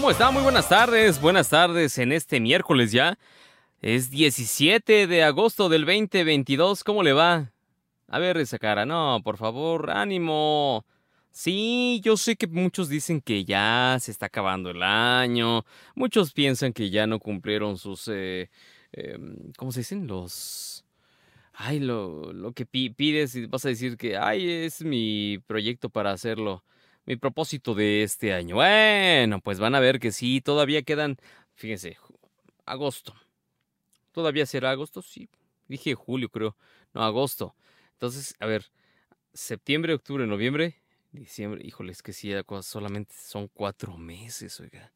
¿Cómo está? Muy buenas tardes. Buenas tardes en este miércoles ya. Es 17 de agosto del 2022. ¿Cómo le va? A ver esa cara. No, por favor, ánimo. Sí, yo sé que muchos dicen que ya se está acabando el año. Muchos piensan que ya no cumplieron sus... Eh, em, ¿Cómo se dicen? Los... Ay, lo, lo que pides y vas a decir que, ay, es mi proyecto para hacerlo mi propósito de este año. Bueno, pues van a ver que sí, todavía quedan, fíjense, agosto. ¿Todavía será agosto? Sí, dije julio, creo. No, agosto. Entonces, a ver, septiembre, octubre, noviembre, diciembre. Híjole, es que sí, solamente son cuatro meses, oiga.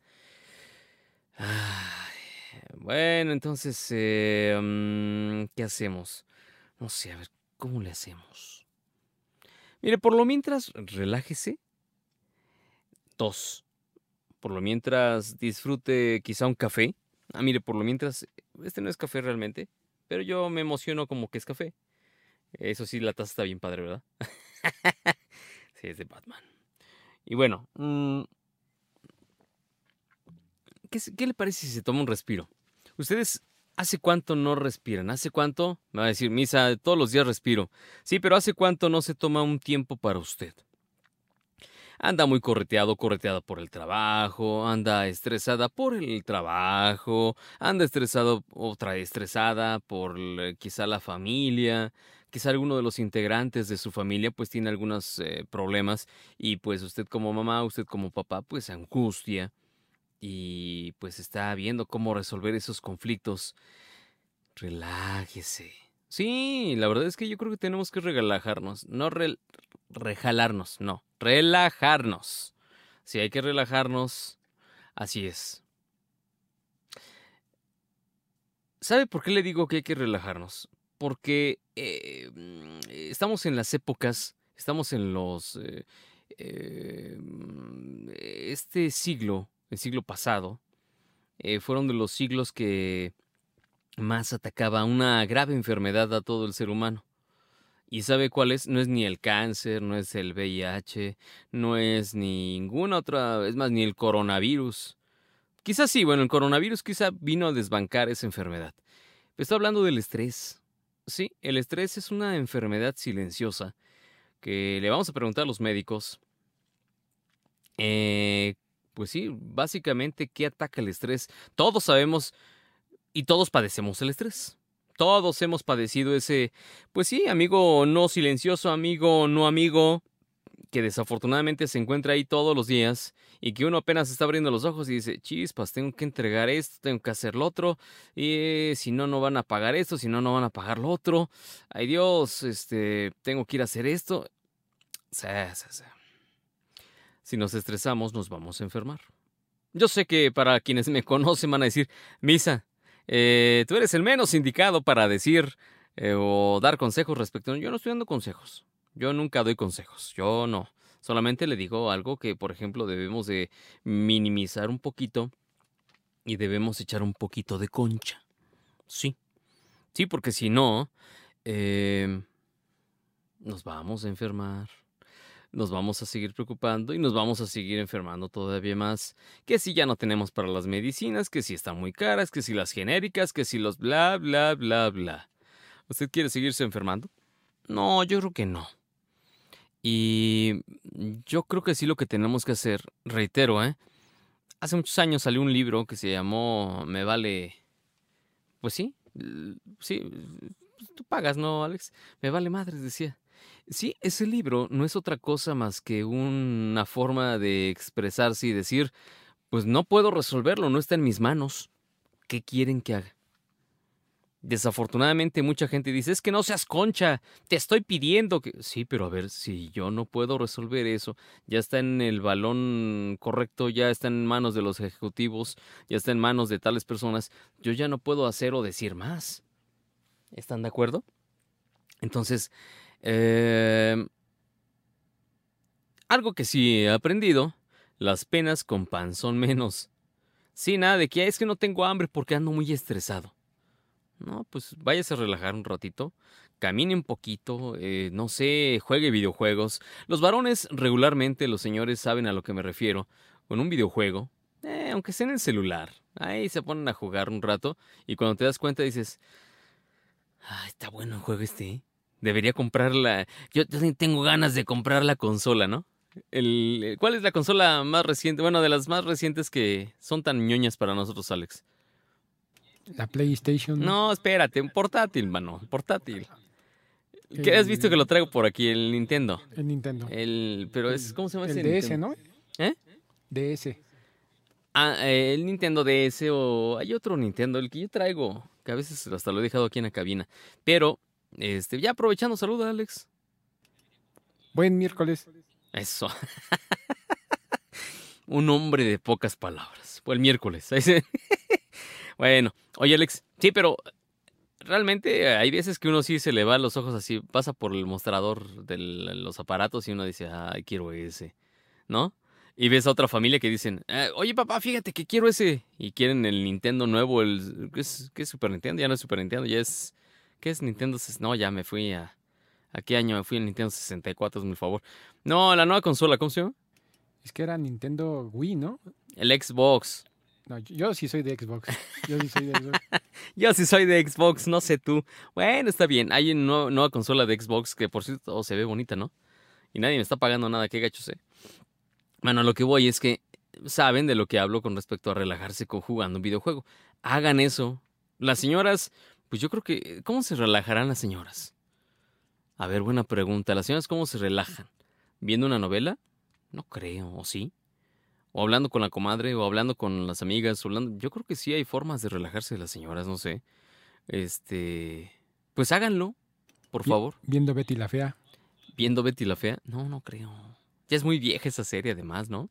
bueno, entonces, mm, ¿qué hacemos? No sé, a ver, ¿cómo le hacemos? Mire, por lo mientras, relájese Dos. Por lo mientras disfrute quizá un café. Ah, mire, por lo mientras, este no es café realmente, pero yo me emociono como que es café. Eso sí, la taza está bien padre, ¿verdad? sí, es de Batman. Y bueno, mm, ¿qué, ¿qué, le parece si se toma un respiro? Ustedes, ¿hace cuánto no respiran? ¿Hace cuánto? Me va a decir, Misa, todos los días respiro. Sí, pero ¿hace cuánto no se toma un tiempo para usted? Anda muy correteado, correteada por el trabajo, anda estresada por el trabajo, anda estresado, otra estresada por quizá la familia, quizá alguno de los integrantes de su familia pues tiene algunos eh, problemas y pues usted como mamá, usted como papá pues angustia y pues está viendo cómo resolver esos conflictos. Relájese. Sí, la verdad es que yo creo que tenemos que relajarnos, no rejalarnos, no, relajarnos. Si hay que relajarnos, así es. ¿Sabe por qué le digo que hay que relajarnos? Porque eh, mm, estamos en las épocas, estamos en los... Eh, eh, este siglo, el siglo pasado, fueron de los siglos que más atacaba una grave enfermedad a todo el ser humano. ¿Y sabe cuál es? No es ni el cáncer, no es el VIH, no es ninguna otra, es más, ni el coronavirus. Quizás sí, bueno, el coronavirus quizá vino a desbancar esa enfermedad. Estoy hablando del estrés. Sí, el estrés es una enfermedad silenciosa que le vamos a preguntar a los médicos. Eh, pues sí, básicamente, ¿qué ataca el estrés? Todos sabemos y todos padecemos el estrés. Todos hemos padecido ese, pues sí, amigo no silencioso, amigo no amigo, que desafortunadamente se encuentra ahí todos los días y que uno apenas está abriendo los ojos y dice, chispas, tengo que entregar esto, tengo que hacer lo otro, y si no, no van a pagar esto, si no, no van a pagar lo otro, ay Dios, este, tengo que ir a hacer esto. Si nos estresamos, nos vamos a enfermar. Yo sé que para quienes me conocen van a decir, Misa, eh, tú eres el menos indicado para decir eh, o dar consejos respecto a... Yo no estoy dando consejos. Yo nunca doy consejos. Yo no. Solamente le digo algo que, por ejemplo, debemos de minimizar un poquito y debemos echar un poquito de concha. Sí. Sí, porque si no, eh, nos vamos a enfermar nos vamos a seguir preocupando y nos vamos a seguir enfermando todavía más. Que si ya no tenemos para las medicinas, que si están muy caras, que si las genéricas, que si los bla, bla, bla, bla. ¿Usted quiere seguirse enfermando? No, yo creo que no. Y yo creo que sí lo que tenemos que hacer, reitero, ¿eh? Hace muchos años salió un libro que se llamó Me vale... Pues sí, sí, tú pagas, ¿no, Alex? Me vale madres, decía. Sí, ese libro no es otra cosa más que una forma de expresarse y decir, pues no puedo resolverlo, no está en mis manos. ¿Qué quieren que haga? Desafortunadamente mucha gente dice, es que no seas concha, te estoy pidiendo que... Sí, pero a ver, si yo no puedo resolver eso, ya está en el balón correcto, ya está en manos de los ejecutivos, ya está en manos de tales personas, yo ya no puedo hacer o decir más. ¿Están de acuerdo? Entonces, eh, algo que sí he aprendido, las penas con pan son menos. Sí, nada de que es que no tengo hambre porque ando muy estresado. No, pues váyase a relajar un ratito, camine un poquito, eh, no sé, juegue videojuegos. Los varones regularmente, los señores saben a lo que me refiero. Con un videojuego, eh, aunque sea en el celular. Ahí se ponen a jugar un rato y cuando te das cuenta dices, ah, está bueno el juego este. ¿Eh? Debería comprarla. Yo tengo ganas de comprar la consola, ¿no? El, ¿Cuál es la consola más reciente? Bueno, de las más recientes que son tan ñoñas para nosotros, Alex. La PlayStation. No, espérate, un portátil, mano, portátil. ¿Qué has visto que lo traigo por aquí? El Nintendo. El Nintendo. El, pero es, ¿cómo se llama el ese? DS, ¿no? ¿Eh? DS. Ah, el Nintendo DS o hay otro Nintendo, el que yo traigo, que a veces hasta lo he dejado aquí en la cabina. Pero, este, ya aprovechando, saluda, Alex. Buen miércoles. Eso. Un hombre de pocas palabras. Fue el miércoles. bueno, oye, Alex, sí, pero realmente hay veces que uno sí se le va los ojos así, pasa por el mostrador de los aparatos y uno dice, ay, quiero ese, ¿no? Y ves a otra familia que dicen, eh, oye papá, fíjate que quiero ese. Y quieren el Nintendo nuevo, el ¿qué es, ¿qué es Super Nintendo? Ya no es Super Nintendo, ya es... ¿Qué es Nintendo? No, ya me fui a... ¿A qué año me fui el Nintendo 64? Es mi favor. No, la nueva consola, ¿cómo se llama? Es que era Nintendo Wii, ¿no? El Xbox. No, yo sí soy de Xbox. Yo sí soy de Xbox. yo sí soy de Xbox, no sé tú. Bueno, está bien. Hay una nueva consola de Xbox que, por cierto, se ve bonita, ¿no? Y nadie me está pagando nada, qué gacho sé. Bueno, lo que voy es que saben de lo que hablo con respecto a relajarse con jugando un videojuego. Hagan eso. Las señoras, pues yo creo que, ¿cómo se relajarán las señoras? A ver, buena pregunta. ¿Las señoras cómo se relajan? ¿Viendo una novela? No creo, ¿o sí? O hablando con la comadre, o hablando con las amigas, hablando... Yo creo que sí hay formas de relajarse las señoras, no sé. Este... Pues háganlo, por favor. ¿Viendo Betty la Fea? ¿Viendo Betty la Fea? No, no creo. Ya es muy vieja esa serie, además, ¿no?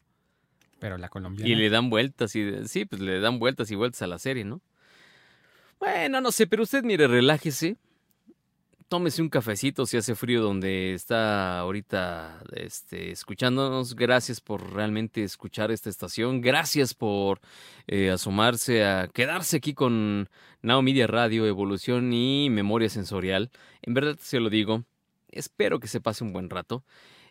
Pero la colombiana. Y le dan vueltas y sí, pues le dan vueltas y vueltas a la serie, ¿no? Bueno, no sé, pero usted mire, relájese. Tómese un cafecito si hace frío donde está ahorita este, escuchándonos. Gracias por realmente escuchar esta estación. Gracias por eh, asomarse a quedarse aquí con Now Media Radio, Evolución y Memoria Sensorial. En verdad se lo digo. Espero que se pase un buen rato.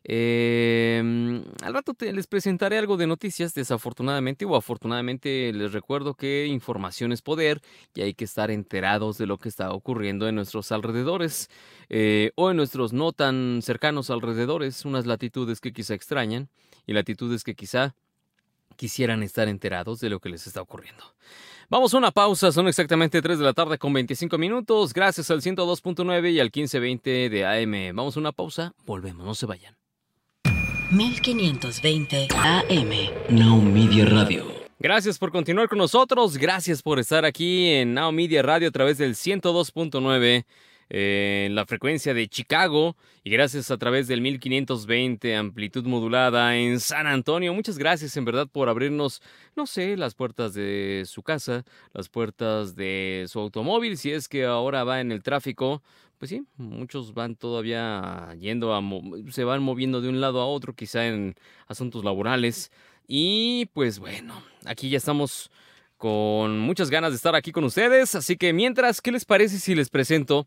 Eh, al rato les presentaré algo de noticias, desafortunadamente o afortunadamente les recuerdo que información es poder y hay que estar enterados de lo que está ocurriendo en nuestros alrededores eh, o en nuestros no tan cercanos alrededores, unas latitudes que quizá extrañan y latitudes que quizá quisieran estar enterados de lo que les está ocurriendo. Vamos a una pausa, son exactamente 3 de la tarde con 25 minutos, gracias al 102.9 y al 1520 de AM. Vamos a una pausa, volvemos, no se vayan. 1520 AM. Now Media Radio. Gracias por continuar con nosotros. Gracias por estar aquí en Now Media Radio a través del 102.9 eh, en la frecuencia de Chicago y gracias a través del 1520 amplitud modulada en San Antonio. Muchas gracias en verdad por abrirnos, no sé, las puertas de su casa, las puertas de su automóvil, si es que ahora va en el tráfico, pues sí, muchos van todavía yendo a, se van moviendo de un lado a otro, quizá en asuntos laborales. Y pues bueno, aquí ya estamos con muchas ganas de estar aquí con ustedes. Así que mientras, ¿qué les parece si les presento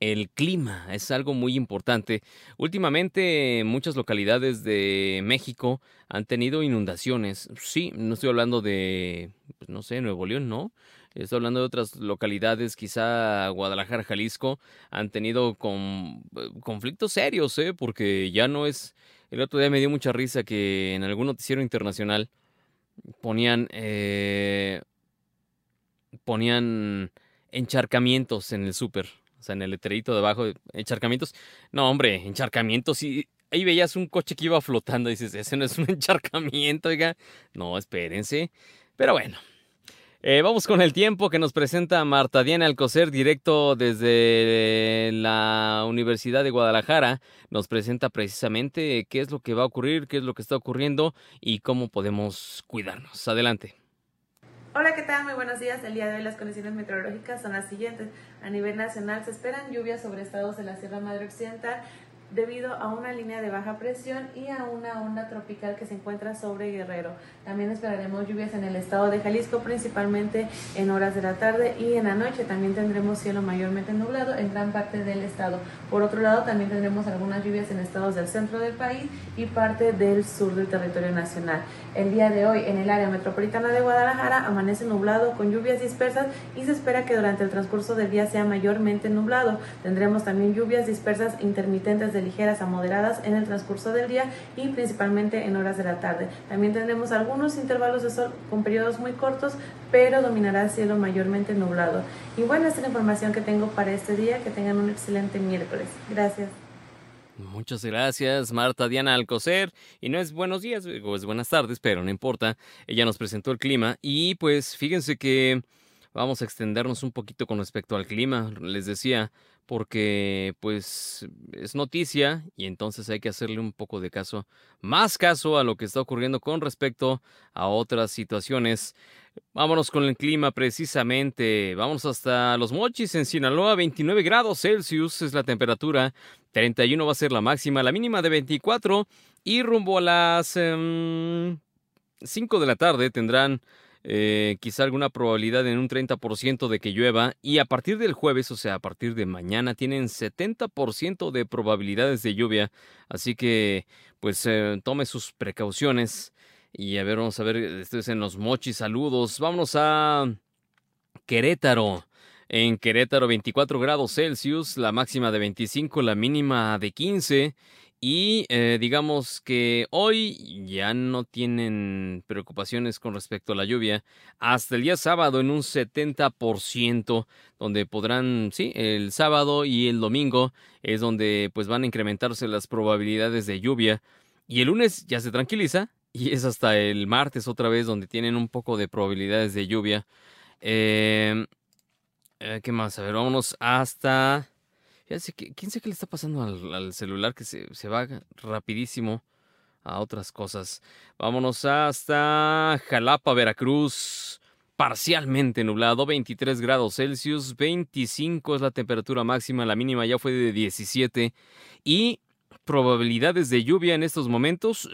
el clima? Es algo muy importante. Últimamente muchas localidades de México han tenido inundaciones. Sí, no estoy hablando de, pues, no sé, Nuevo León, ¿no? Estoy hablando de otras localidades, quizá Guadalajara, Jalisco, han tenido con, eh, conflictos serios, ¿eh? Porque ya no es... El otro día me dio mucha risa que en algún noticiero internacional ponían... Eh, ponían encharcamientos en el súper. O sea, en el letrerito de abajo, encharcamientos. No, hombre, encharcamientos. Y ahí veías un coche que iba flotando y dices, ese no es un encharcamiento, oiga. No, espérense. Pero bueno, eh, vamos con el tiempo que nos presenta Marta Diana Alcocer, directo desde la Universidad de Guadalajara. Nos presenta precisamente qué es lo que va a ocurrir, qué es lo que está ocurriendo y cómo podemos cuidarnos. Adelante. Hola, ¿qué tal? Muy buenos días. El día de hoy las condiciones meteorológicas son las siguientes. A nivel nacional se esperan lluvias sobre estados de la Sierra Madre Occidental, debido a una línea de baja presión y a una onda tropical que se encuentra sobre Guerrero. También esperaremos lluvias en el estado de Jalisco, principalmente en horas de la tarde y en la noche. También tendremos cielo mayormente nublado en gran parte del estado. Por otro lado, también tendremos algunas lluvias en estados del centro del país y parte del sur del territorio nacional. El día de hoy en el área metropolitana de Guadalajara amanece nublado con lluvias dispersas y se espera que durante el transcurso del día sea mayormente nublado. Tendremos también lluvias dispersas intermitentes de ligeras a moderadas en el transcurso del día y principalmente en horas de la tarde. También tendremos algunos intervalos de sol con periodos muy cortos, pero dominará el cielo mayormente nublado. Y bueno, esta es la información que tengo para este día. Que tengan un excelente miércoles. Gracias. Muchas gracias, Marta Diana Alcocer. Y no es buenos días, o es buenas tardes, pero no importa. Ella nos presentó el clima y pues fíjense que vamos a extendernos un poquito con respecto al clima. Les decía, porque pues es noticia y entonces hay que hacerle un poco de caso, más caso a lo que está ocurriendo con respecto a otras situaciones. Vámonos con el clima precisamente. Vamos hasta Los Mochis en Sinaloa, 29 grados Celsius es la temperatura, 31 va a ser la máxima, la mínima de 24 y rumbo a las 5 em, de la tarde tendrán eh, quizá alguna probabilidad en un 30% de que llueva y a partir del jueves, o sea, a partir de mañana, tienen 70% de probabilidades de lluvia, así que pues eh, tome sus precauciones y a ver, vamos a ver, esto es en los mochis, saludos, vámonos a Querétaro. En Querétaro 24 grados Celsius, la máxima de 25, la mínima de 15 y eh, digamos que hoy ya no tienen preocupaciones con respecto a la lluvia. Hasta el día sábado en un 70%, donde podrán, sí, el sábado y el domingo es donde pues van a incrementarse las probabilidades de lluvia. Y el lunes ya se tranquiliza y es hasta el martes otra vez donde tienen un poco de probabilidades de lluvia. Eh, eh, ¿Qué más? A ver, vámonos hasta... ¿Quién sé qué le está pasando al, celular que se, se, va rapidísimo a otras cosas? Vámonos hasta Jalapa, Veracruz. Parcialmente nublado, 23 grados Celsius, 25 es la temperatura máxima, la mínima ya fue de 17. Y probabilidades de lluvia en estos momentos,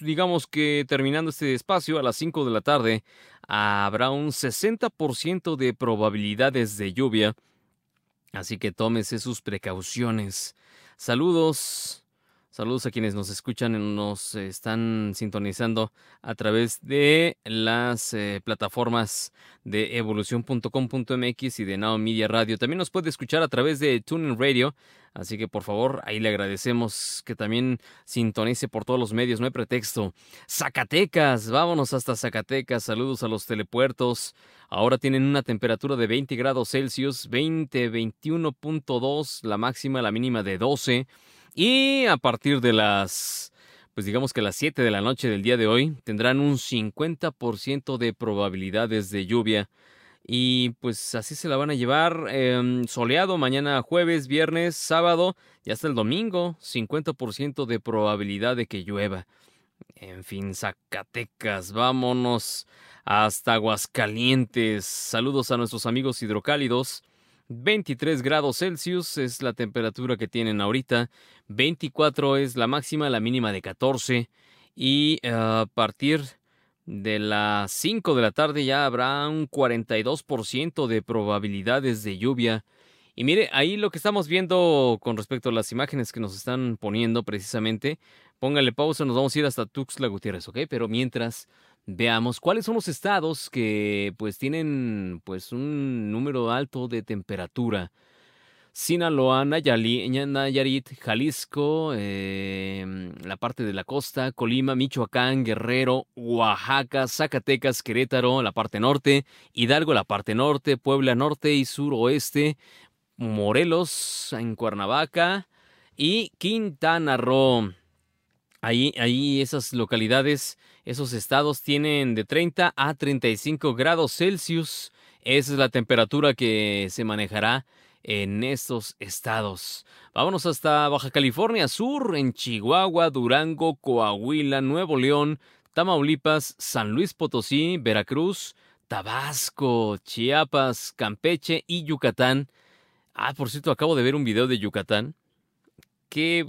digamos que terminando este espacio a las 5 de la tarde, habrá un 60% de probabilidades de lluvia Así que tómese sus precauciones. Saludos. Saludos a quienes nos escuchan y nos están sintonizando a través de las eh, plataformas de evolución.com.mx y de Now Media Radio. También nos puede escuchar a través de TuneIn Radio. Así que por favor, ahí le agradecemos que también sintonice por todos los medios, no hay pretexto. Zacatecas, vámonos hasta Zacatecas. Saludos a los telepuertos. Ahora tienen una temperatura de 20 grados Celsius, 20, 21.2, la máxima, la mínima de 12. Y a partir de las, pues digamos que las 7 de la noche del día de hoy, tendrán un 50% de probabilidades de lluvia. Y pues así se la van a llevar em, soleado mañana jueves, viernes, sábado y hasta el domingo. 50% de probabilidad de que llueva. En fin, Zacatecas, vámonos hasta Aguascalientes. Saludos a nuestros amigos hidrocálidos. 23 grados Celsius es la temperatura que tienen ahorita, 24 es la máxima, la mínima de 14 y eh, a partir de las 5 de la tarde ya habrá un 42% de probabilidades de lluvia. Y mire, ahí lo que estamos viendo con respecto a las imágenes que nos están poniendo precisamente, póngale pausa, nos vamos a ir hasta Tuxtla Gutiérrez, ¿ok? Pero mientras Veamos cuáles son los estados que pues tienen pues un número alto de temperatura. Sinaloa, Nayarit, Jalisco, em, la parte de la costa, Colima, Michoacán, Guerrero, Oaxaca, Zacatecas, Querétaro, la parte norte, Hidalgo, la parte norte, Puebla norte y suroeste, Morelos, en Cuernavaca y Quintana Roo. Ahí, ahí esas localidades esos estados tienen de 30 a 35 grados Celsius. Esa es la temperatura que se manejará en estos estados. Vámonos hasta Baja California Sur, en Chihuahua, Durango, Coahuila, Nuevo León, Tamaulipas, San Luis Potosí, Veracruz, Tabasco, Chiapas, Campeche y Yucatán. Ah, por cierto, acabo de ver un video de Yucatán qué,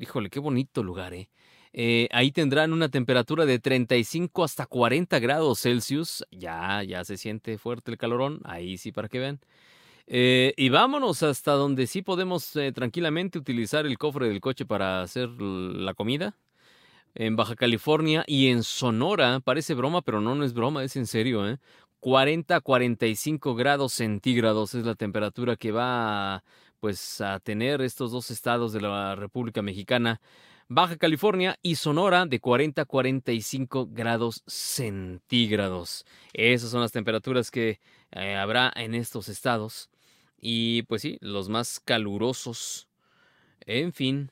híjole, qué bonito lugar, ¿eh? Eh, ahí tendrán una temperatura de 35 hasta 40 grados Celsius. Ya, ya se siente fuerte el calorón. Ahí sí, para que vean. Eh, y vámonos hasta donde sí podemos eh, tranquilamente utilizar el cofre del coche para hacer la comida. En Baja California y en Sonora, parece broma, pero no, no es broma, es en serio, ¿eh? 40 a 45 grados centígrados es la temperatura que va pues, a tener estos dos estados de la República Mexicana. Baja California y Sonora de 40 a 45 grados centígrados. Esas son las temperaturas que eh, habrá en estos estados. Y pues sí, los más calurosos. En fin.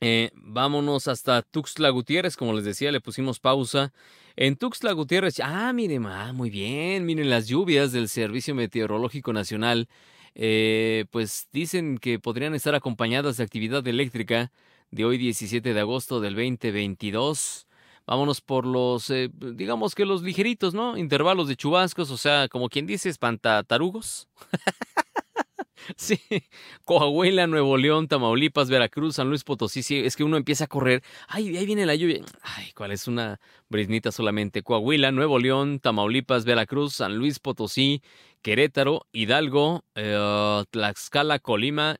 Eh, vámonos hasta Tuxtla Gutiérrez, como les decía, le pusimos pausa. En Tuxtla Gutiérrez, ah, miren, ah, muy bien, miren las lluvias del Servicio Meteorológico Nacional. Eh, pues dicen que podrían estar acompañadas de actividad eléctrica de hoy 17 de agosto del 2022. Vámonos por los, eh, digamos que los ligeritos, ¿no? Intervalos de chubascos, o sea, como quien dice, espantatarugos. Sí, Coahuila, Nuevo León, Tamaulipas, Veracruz, San Luis Potosí. Sí, es que uno empieza a correr. Ay, ahí viene la lluvia. Ay, ¿cuál es una brisnita solamente? Coahuila, Nuevo León, Tamaulipas, Veracruz, San Luis Potosí, Querétaro, Hidalgo, eh, Tlaxcala, Colima,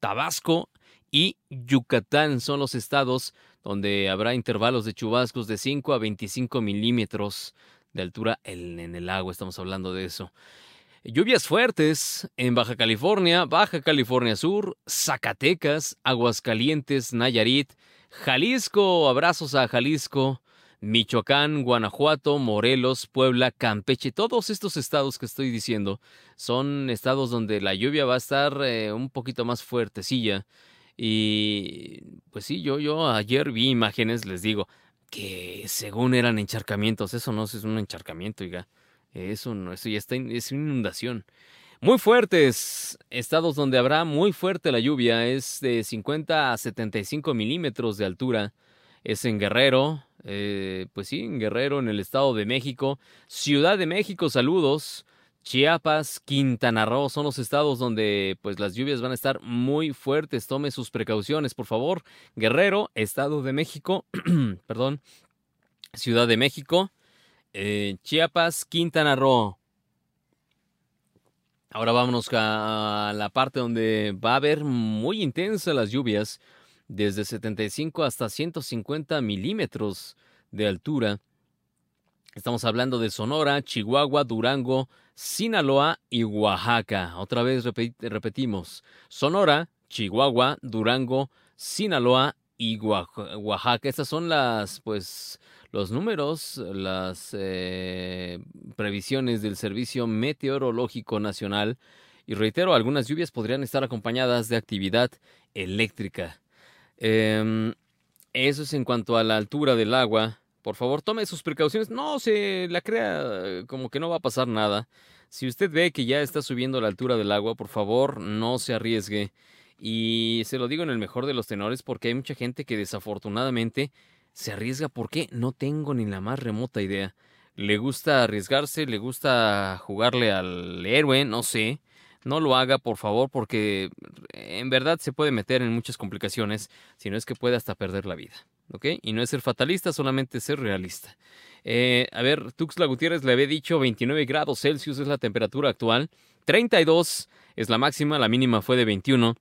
Tabasco y Yucatán son los estados donde habrá intervalos de chubascos de 5 a 25 milímetros de altura en el agua. Estamos hablando de eso. Lluvias fuertes en Baja California, Baja California Sur, Zacatecas, Aguascalientes, Nayarit, Jalisco, abrazos a Jalisco, Michoacán, Guanajuato, Morelos, Puebla, Campeche, todos estos estados que estoy diciendo son estados donde la lluvia va a estar eh, un poquito más fuertecilla. Y pues sí, yo, yo ayer vi imágenes, les digo, que según eran encharcamientos, eso no es un encharcamiento, oiga. Eso no, eso ya está, es una inundación. Muy fuertes, estados donde habrá muy fuerte la lluvia, es de 50 a 75 milímetros de altura. Es en Guerrero, eh, pues sí, en Guerrero, en el Estado de México. Ciudad de México, saludos. Chiapas, Quintana Roo son los estados donde pues las lluvias van a estar muy fuertes. Tome sus precauciones, por favor. Guerrero, Estado de México, perdón, Ciudad de México, eh, Chiapas, Quintana Roo. Ahora vámonos a la parte donde va a haber muy intensas las lluvias, desde 75 hasta 150 milímetros de altura. Estamos hablando de Sonora, Chihuahua, Durango, Sinaloa y Oaxaca. Otra vez repetimos. Sonora, Chihuahua, Durango, Sinaloa y Oaxaca. Estas son las, pues, los números, las eh, previsiones del Servicio Meteorológico Nacional y reitero, algunas lluvias podrían estar acompañadas de actividad eléctrica. Em, eso es en cuanto a la altura del agua. Por favor, tome sus precauciones. No se la crea como que no va a pasar nada. Si usted ve que ya está subiendo la altura del agua, por favor, no se arriesgue. Y se lo digo en el mejor de los tenores porque hay mucha gente que desafortunadamente se arriesga. ¿Por qué? No tengo ni la más remota idea. Le gusta arriesgarse, le gusta jugarle al héroe, no sé. No lo haga, por favor, porque en verdad se puede meter en muchas complicaciones, si no es que puede hasta perder la vida. ¿Ok? Y no es ser fatalista, solamente ser realista. Eh, a ver, Tuxla Gutiérrez le había dicho 29 grados Celsius es la temperatura actual, 32 es la máxima, la mínima fue de 21.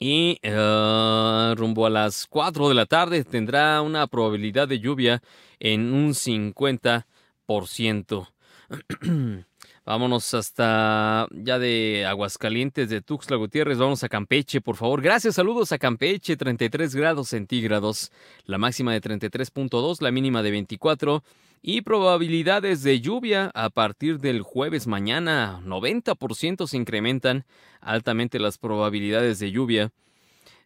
Y uh, rumbo a las 4 de la tarde tendrá una probabilidad de lluvia en un 50%. Vámonos hasta ya de Aguascalientes, de Tuxtla Gutiérrez, vamos a Campeche, por favor. Gracias, saludos a Campeche, 33 grados centígrados, la máxima de 33.2, la mínima de 24 y probabilidades de lluvia a partir del jueves mañana, 90% se incrementan altamente las probabilidades de lluvia.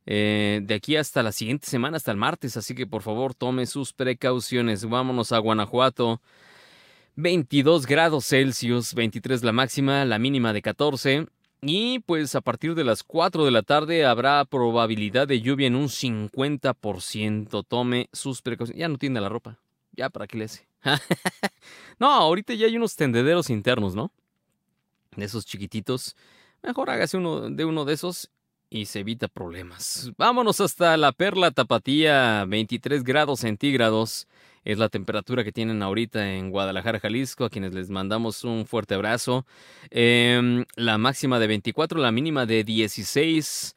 Eh, de aquí hasta la siguiente semana, hasta el martes, así que por favor tome sus precauciones. Vámonos a Guanajuato. 22 grados Celsius, 23 la máxima, la mínima de 14. Y pues a partir de las 4 de la tarde habrá probabilidad de lluvia en un 50%. Tome sus precauciones. Ya no tiene la ropa. Ya para qué le hace. no, ahorita ya hay unos tendederos internos, ¿no? De esos chiquititos. Mejor hágase uno de uno de esos y se evita problemas. Vámonos hasta la Perla Tapatía, 23 grados centígrados. Es la temperatura que tienen ahorita en Guadalajara, Jalisco, a quienes les mandamos un fuerte abrazo. Em, la máxima de 24, la mínima de 16.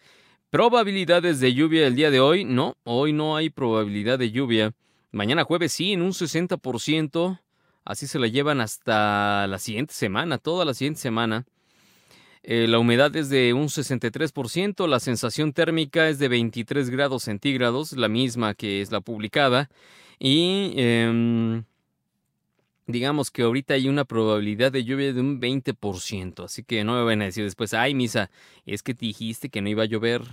Probabilidades de lluvia el día de hoy, no, hoy no hay probabilidad de lluvia. Mañana jueves sí, en un 60%. Así se la llevan hasta la siguiente semana, toda la siguiente semana. Eh, la humedad es de un 63%, la sensación térmica es de 23 grados centígrados, la misma que es la publicada. Y em, digamos que ahorita hay una probabilidad de lluvia de un 20%, así que no me van a decir después, ay misa, es que te dijiste que no iba a llover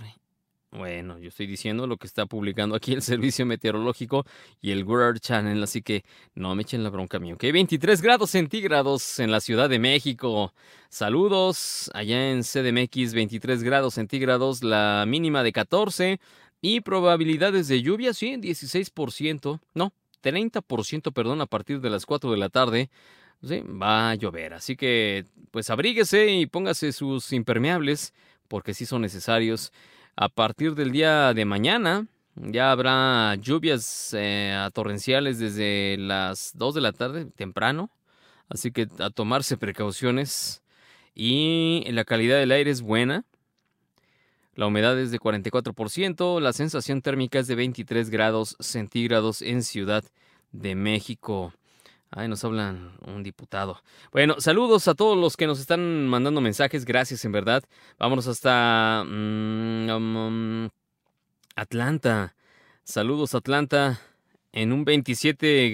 bueno, yo estoy diciendo lo que está publicando aquí el Servicio Meteorológico y el World Channel, así que no me echen la bronca a mí, ¿ok? 23 grados centígrados en la Ciudad de México. Saludos allá en CDMX, 23 grados centígrados, la mínima de 14 y probabilidades de lluvia, sí, 16%, no, 30%, perdón, a partir de las 4 de la tarde. Va a llover, así que pues abríguese y póngase sus impermeables porque sí son necesarios. A partir del día de mañana ya habrá lluvias eh, torrenciales desde las 2 de la tarde, temprano. Así que a tomarse precauciones. Y la calidad del aire es buena. La humedad es de 44%. La sensación térmica es de 23 grados centígrados en Ciudad de México. Ay, nos hablan un diputado. Bueno, saludos a todos los que nos están mandando mensajes. Gracias, en verdad. Vámonos hasta mm, um, Atlanta. Saludos, Atlanta. En un 27,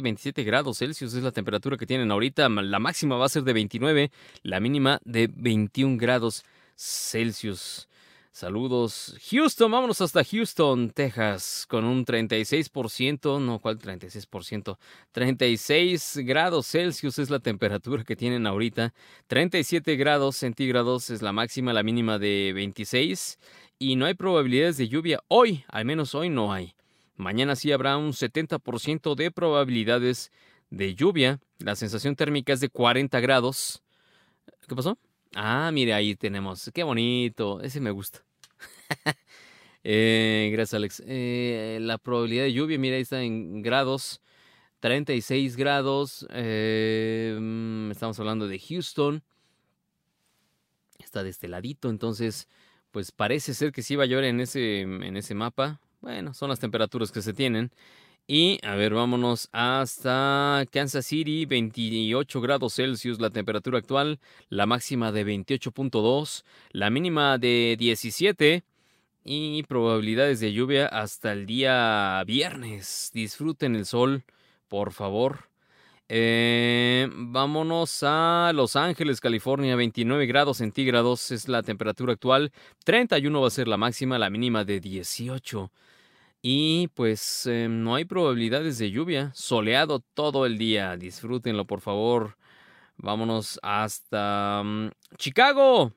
27 grados Celsius es la temperatura que tienen ahorita. La máxima va a ser de 29, la mínima de 21 grados Celsius. Saludos. Houston, vámonos hasta Houston, Texas, con un 36%, no, ¿cuál 36%? 36 grados Celsius es la temperatura que tienen ahorita. 37 grados centígrados es la máxima, la mínima de 26. Y no hay probabilidades de lluvia hoy, al menos hoy no hay. Mañana sí habrá un 70% de probabilidades de lluvia. La sensación térmica es de 40 grados. ¿Qué pasó? Ah, mire, ahí tenemos. Qué bonito. Ese me gusta. eh, gracias, Alex. Eh, la probabilidad de lluvia, mira, ahí está en grados. 36 grados. Eh, mm, estamos hablando de Houston. Está de este ladito, entonces, pues parece ser que sí va a llover en ese, en ese mapa. Bueno, son las temperaturas que se tienen. Y a ver, vámonos hasta Kansas City, 28 grados Celsius la temperatura actual, la máxima de 28.2, la mínima de 17 y probabilidades de lluvia hasta el día viernes. Disfruten el sol, por favor. Eh, vámonos a Los Ángeles, California, 29 grados centígrados es la temperatura actual, 31 va a ser la máxima, la mínima de 18. Y pues eh, no hay probabilidades de lluvia. Soleado todo el día. Disfrútenlo, por favor. Vámonos hasta mm, Chicago.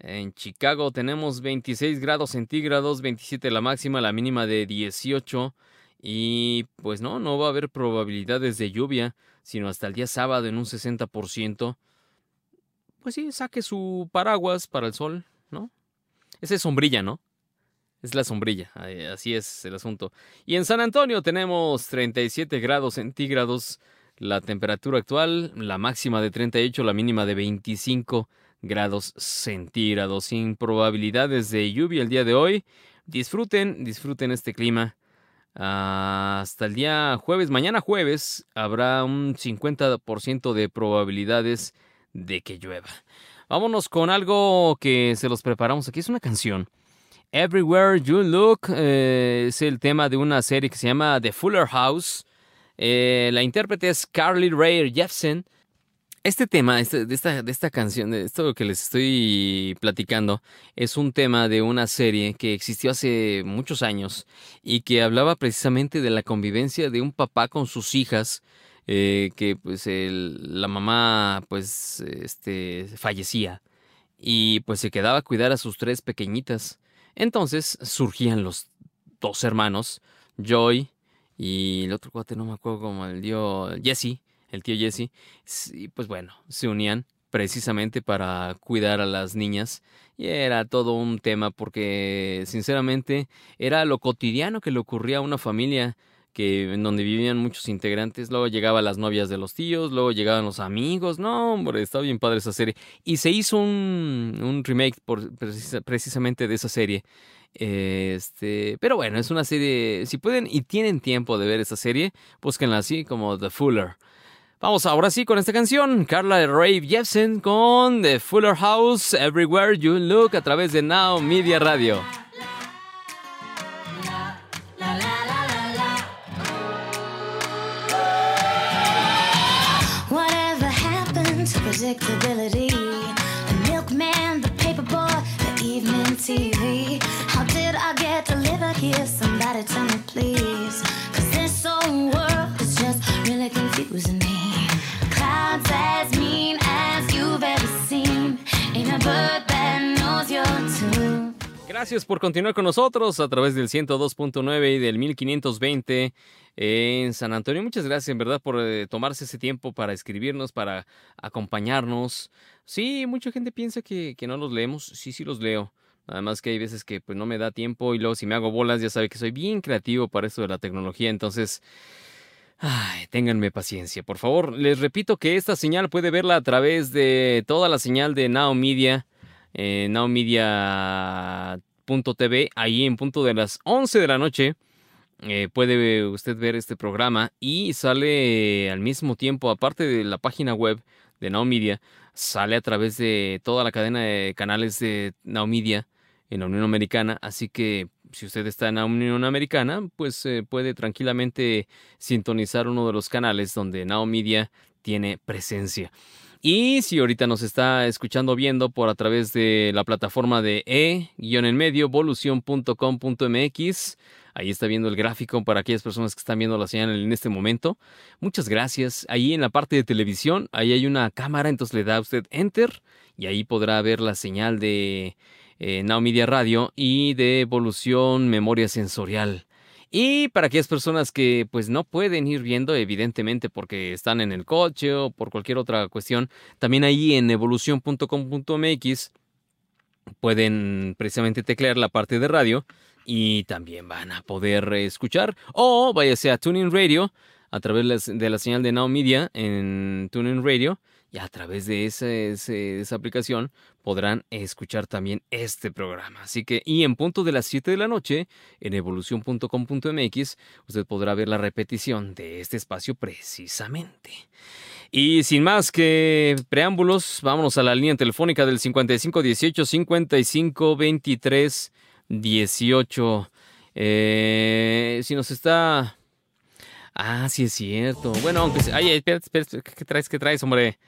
En Chicago tenemos 26 grados centígrados, 27 la máxima, la mínima de 18. Y pues no, no va a haber probabilidades de lluvia, sino hasta el día sábado en un 60%. Pues sí, saque su paraguas para el sol, ¿no? Ese es sombrilla, ¿no? Es la sombrilla, así es el asunto. Y en San Antonio tenemos 37 grados centígrados la temperatura actual, la máxima de 38, la mínima de 25 grados centígrados, sin probabilidades de lluvia el día de hoy. Disfruten, disfruten este clima. hasta el día jueves, mañana jueves, habrá un 50% de probabilidades de que llueva. Vámonos con algo que se los preparamos aquí. Es una canción Everywhere You Look eh, es el tema de una serie que se llama The Fuller House. Eh, la intérprete es Carly Rae Jepsen. Este tema, este, de, esta, canción, de esto que les estoy platicando, es un tema de una serie que existió hace muchos años y que hablaba precisamente de la convivencia de un papá con sus hijas, eh, que pues la mamá pues este, fallecía y pues se quedaba a cuidar a sus tres pequeñitas. Entonces surgían los dos hermanos, Joy y el otro cuate, no me acuerdo cómo el tío Jesse, el tío Jesse, y pues bueno, se unían precisamente para cuidar a las niñas. Y era todo un tema porque, sinceramente, era lo cotidiano que le ocurría a una familia que en donde vivían muchos integrantes, luego llegaban las novias de los tíos, luego llegaban los amigos, no hombre, estaba bien padre esa serie. Y se hizo un, un remake por, precisamente de esa serie. Este, pero bueno, es una serie, si pueden y tienen tiempo de ver esa serie, búsquenla así como The Fuller. Vamos ahora sí con esta canción, Carla Ray Jepsen con The Fuller House, Everywhere You Look a través de Now Media Radio. Gracias por continuar con nosotros a través del 102.9 y del 1520 en San Antonio. Muchas gracias, en verdad, por eh, tomarse ese tiempo para escribirnos, para acompañarnos. Sí, mucha gente piensa que, que, no los leemos. Sí, sí los leo. Nada más que hay veces que pues no me da tiempo y luego si me hago bolas ya sabe que soy bien creativo para esto de la tecnología. Entonces, ay, ténganme paciencia, por favor. Les repito que esta señal puede verla a través de toda la señal de Now Media. Eh, nowmedia.tv, ahí en punto de las 11 de la noche eh, puede usted ver este programa y sale al mismo tiempo, aparte de la página web de Now sale a través de toda la cadena de canales de Now en la Unión Americana. Así que si usted está en la Unión Americana, pues eh, puede tranquilamente sintonizar uno de los canales donde Now Media tiene presencia. Y si ahorita nos está escuchando viendo por a través de la plataforma de e-en-medio, volución.com.mx, Ahí está viendo el gráfico para aquellas personas que están viendo la señal en este momento. Muchas gracias. Ahí en la parte de televisión, ahí hay una cámara, entonces le da usted Enter y ahí podrá ver la señal de eh, Now Media Radio y de evolución memoria sensorial. Y para aquellas personas que pues no pueden ir viendo, evidentemente porque están en el coche o por cualquier otra cuestión, también ahí en evolución.com.mx pueden precisamente teclear la parte de radio y también van a poder escuchar o váyase a Tuning Radio a través de la señal de Now Media en Tuning Radio y a través de esa, aplicación podrán escuchar también este programa. Así que, y en punto de las 7 de la noche, en evolución.com.mx, usted podrá ver la repetición de este espacio precisamente. Y sin más que preámbulos, vámonos a la línea telefónica del 5518 5523 18. Eh, si nos está. Ah, sí es cierto. Bueno, aunque. Ay, ¿qué traes? ¿Qué traes, hombre?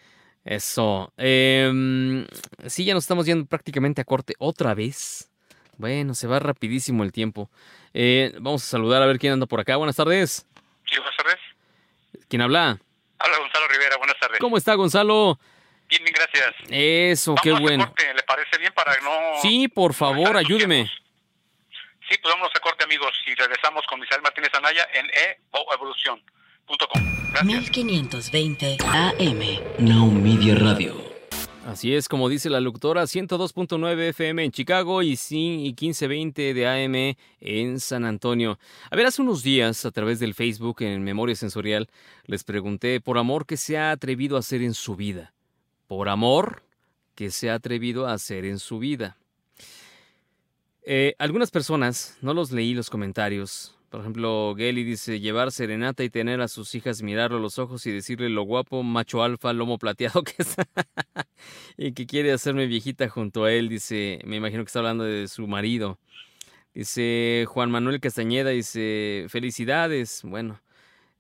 Eso. Eh, sí, ya nos estamos yendo prácticamente a corte otra vez. Bueno, se va rapidísimo el tiempo. Eh, vamos a saludar a ver quién anda por acá. Buenas tardes. Sí, buenas tardes. ¿Quién habla? Habla Gonzalo Rivera. Buenas tardes. ¿Cómo está, Gonzalo? Bien, bien, gracias. Eso, Vamos qué bueno. corte, ¿Le parece bien para no... Sí, por favor, ayúdeme. tiempos? Sí, pues vamos a corte, amigos. Y regresamos con Misael Martínez Anaya en evolución.com. Gracias. 1520 AM. Now Media Radio. Así es, como dice la locutora, 102.9 FM en Chicago y cin- y 1520 de AM en San Antonio. A ver, hace unos días, a través del Facebook en Memoria Sensorial, les pregunté por amor qué se ha atrevido a hacer en su vida. Por amor, qué se ha atrevido a hacer en su vida. Eh, algunas personas, no los leí los comentarios. Por ejemplo, Geli dice llevar serenata y tener a sus hijas mirarlo a los ojos y decirle lo guapo, macho alfa, lomo plateado que es. y que quiere hacerme viejita junto a él, dice, me imagino que está hablando de su marido. Dice Juan Manuel Castañeda, dice, felicidades. Bueno,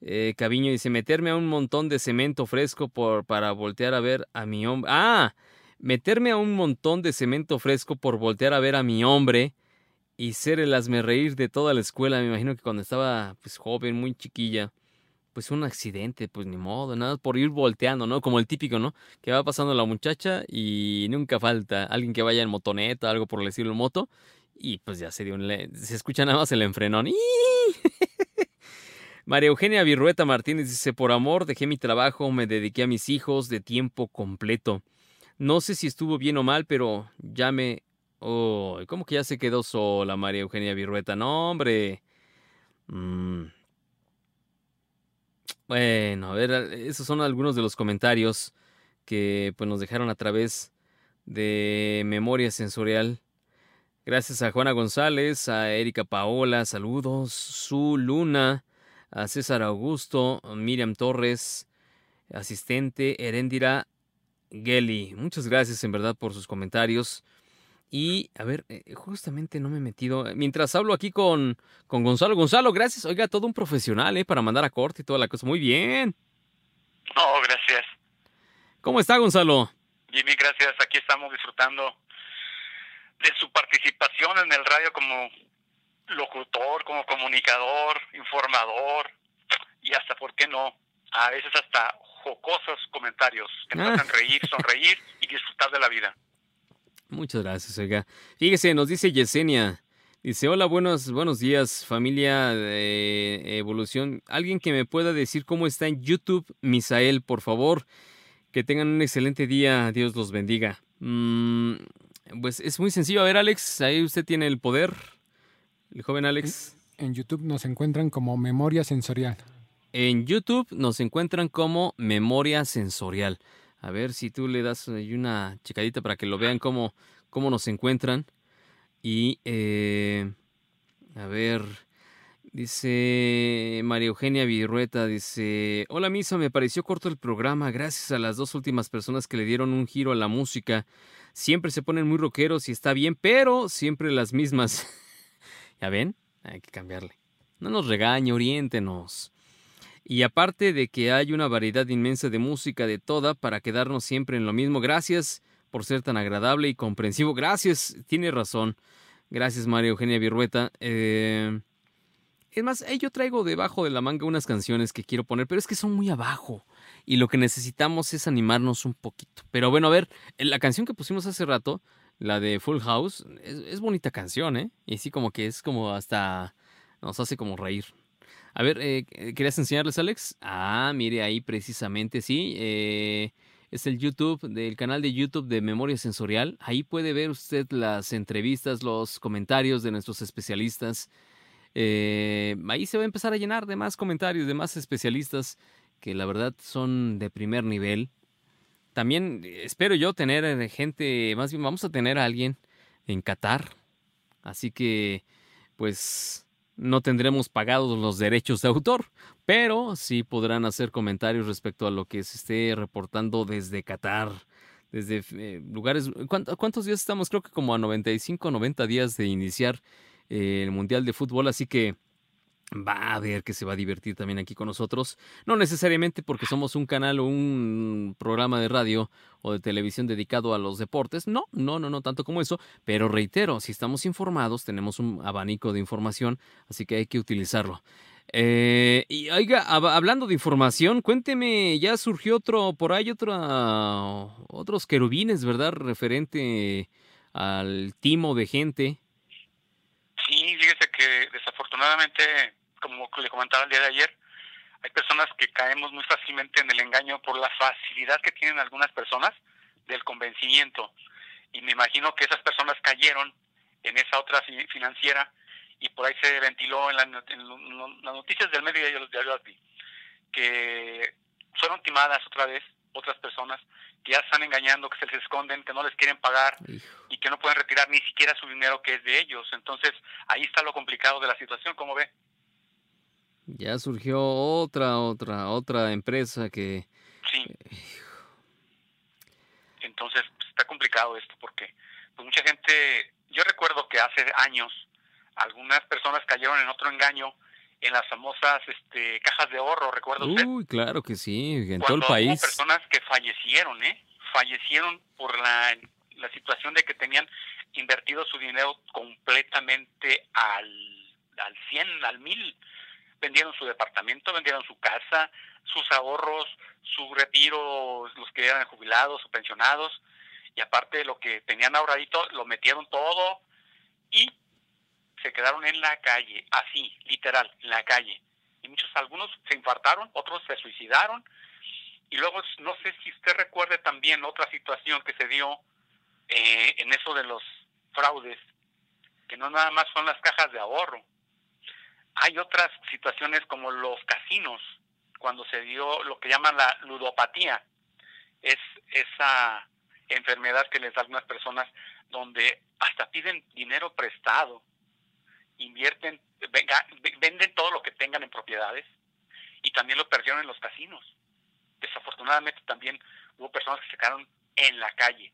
eh, Caviño dice, meterme a un montón de cemento fresco por, para voltear a ver a mi hombre. Ah, meterme a un montón de cemento fresco por voltear a ver a mi hombre y ser el reír de toda la escuela. Me imagino que cuando estaba pues joven, muy chiquilla, pues un accidente, pues ni modo, nada por ir volteando, ¿no? Como el típico, ¿no? Que va pasando la muchacha y nunca falta alguien que vaya en motoneta, algo por estilo moto, y pues ya se dio Se escucha nada más el enfrenón. María Eugenia Virrueta Martínez dice, por amor dejé mi trabajo, me dediqué a mis hijos de tiempo completo. No sé si estuvo bien o mal, pero ya me... Oh, ¿Cómo que ya se quedó sola María Eugenia Virrueta? No, hombre. Mm. Bueno, a ver, esos son algunos de los comentarios que pues, nos dejaron a través de Memoria Sensorial. Gracias a Juana González, a Erika Paola, saludos, Su Luna, a César Augusto, Miriam Torres, asistente, Erendira Geli. Muchas gracias en verdad por sus comentarios. Y, a ver, eh, justamente no me he metido. Mientras hablo aquí con, con Gonzalo. Gonzalo, gracias. Oiga, todo un profesional, ¿eh? Para mandar a corte y toda la cosa. Muy bien. No, gracias. ¿Cómo está, Gonzalo? Jimmy, gracias. Aquí estamos disfrutando de su participación en el radio como locutor, como comunicador, informador y hasta, ¿por qué no? A veces hasta jocosos comentarios que nos Ah. hacen reír, sonreír y disfrutar de la vida. Muchas gracias, oiga. Fíjese, nos dice Yesenia. Dice, hola, buenos, buenos días, familia de Evolución. Alguien que me pueda decir cómo está en YouTube, Misael, por favor. Que tengan un excelente día, Dios los bendiga. Mm, pues es muy sencillo. A ver, Alex, ahí usted tiene el poder. El joven Alex. En YouTube nos encuentran como Memoria Sensorial. En YouTube nos encuentran como Memoria Sensorial. A ver si tú le das ahí una checadita para que lo vean cómo, cómo nos encuentran. Y, eh, a ver, dice María Eugenia Virrueta, dice, hola Misa, me pareció corto el programa gracias a las dos últimas personas que le dieron un giro a la música. Siempre se ponen muy rockeros y está bien, pero siempre las mismas. ¿Ya ven? Hay que cambiarle. No nos regañe, oriéntenos. Y aparte de que hay una variedad inmensa de música de toda para quedarnos siempre en lo mismo. Gracias por ser tan agradable y comprensivo. Gracias, tiene razón. Gracias, María Eugenia Virrueta. Eh, es más, eh, yo traigo debajo de la manga unas canciones que quiero poner, pero es que son muy abajo. Y lo que necesitamos es animarnos un poquito. Pero bueno, a ver, eh, la canción que pusimos hace rato, la de Full House, es, es bonita canción, ¿eh? Y sí, como que es como hasta nos hace como reír. A ver, eh, ¿querías enseñarles, Alex? Ah, mire ahí precisamente, sí. eh, es el YouTube, del canal de YouTube de Memoria Sensorial. Ahí puede ver usted las entrevistas, los comentarios de nuestros especialistas. Eh, ahí se va a empezar a llenar de más comentarios, de más especialistas que la verdad son de primer nivel. También eh, espero yo tener eh, gente, más bien vamos a tener a alguien en Qatar. Así que, pues, no tendremos pagados los derechos de autor, pero sí podrán hacer comentarios respecto a lo que se esté reportando desde Qatar, desde eh, lugares... ¿cuánt- ¿Cuántos días estamos? Creo que como a 95, 90 días de iniciar eh, el Mundial de Fútbol, así que va a ver que se va a divertir también aquí con nosotros. No necesariamente porque somos un canal o un programa de radio o de televisión dedicado a los deportes. No, no, no, no tanto como eso. Pero reitero, si estamos informados, tenemos un abanico de información, así que hay que utilizarlo. Eh, y oiga, hab- hablando de información, cuénteme, ya surgió otro, por ahí otra, otros querubines, ¿verdad? Referente al timo de gente. Sí, fíjese que desafortunadamente, como le comentaba el día de ayer, hay personas que caemos muy fácilmente en el engaño por la facilidad que tienen algunas personas del convencimiento. Y me imagino que esas personas cayeron en esa otra fi- financiera y por ahí se ventiló en, la en las noticias del medio de diario Alpi, que fueron timadas otra vez otras personas que ya están engañando, que se les esconden, que no les quieren pagar Hijo. y que no pueden retirar ni siquiera su dinero que es de ellos. Entonces, ahí está lo complicado de la situación, como ve. Ya surgió otra, otra, otra empresa que... Sí. Entonces, pues, está complicado esto porque pues, mucha gente, yo recuerdo que hace años algunas personas cayeron en otro engaño en las famosas este, cajas de ahorro, ¿recuerda usted? Uy, claro que sí, en todo el Cuando hubo país. personas que fallecieron, ¿eh? Fallecieron por la, la situación de que tenían invertido su dinero completamente al, al 100, al 1000. Vendieron su departamento, vendieron su casa, sus ahorros, su retiro, los que eran jubilados o pensionados, y aparte de lo que tenían ahorradito, lo metieron todo y se quedaron en la calle, así, literal, en la calle. Y muchos, algunos se infartaron, otros se suicidaron, Y luego, no sé si usted recuerde también otra situación que se dio eh, en eso de los fraudes, que no nada más son las cajas de ahorro. Hay otras situaciones como los casinos, cuando se dio lo que llaman la ludopatía. Es esa enfermedad que les da a algunas personas donde hasta piden dinero prestado, invierten, venden todo lo que tengan en propiedades y también lo perdieron en los casinos. Desafortunadamente también hubo personas que se quedaron en la calle.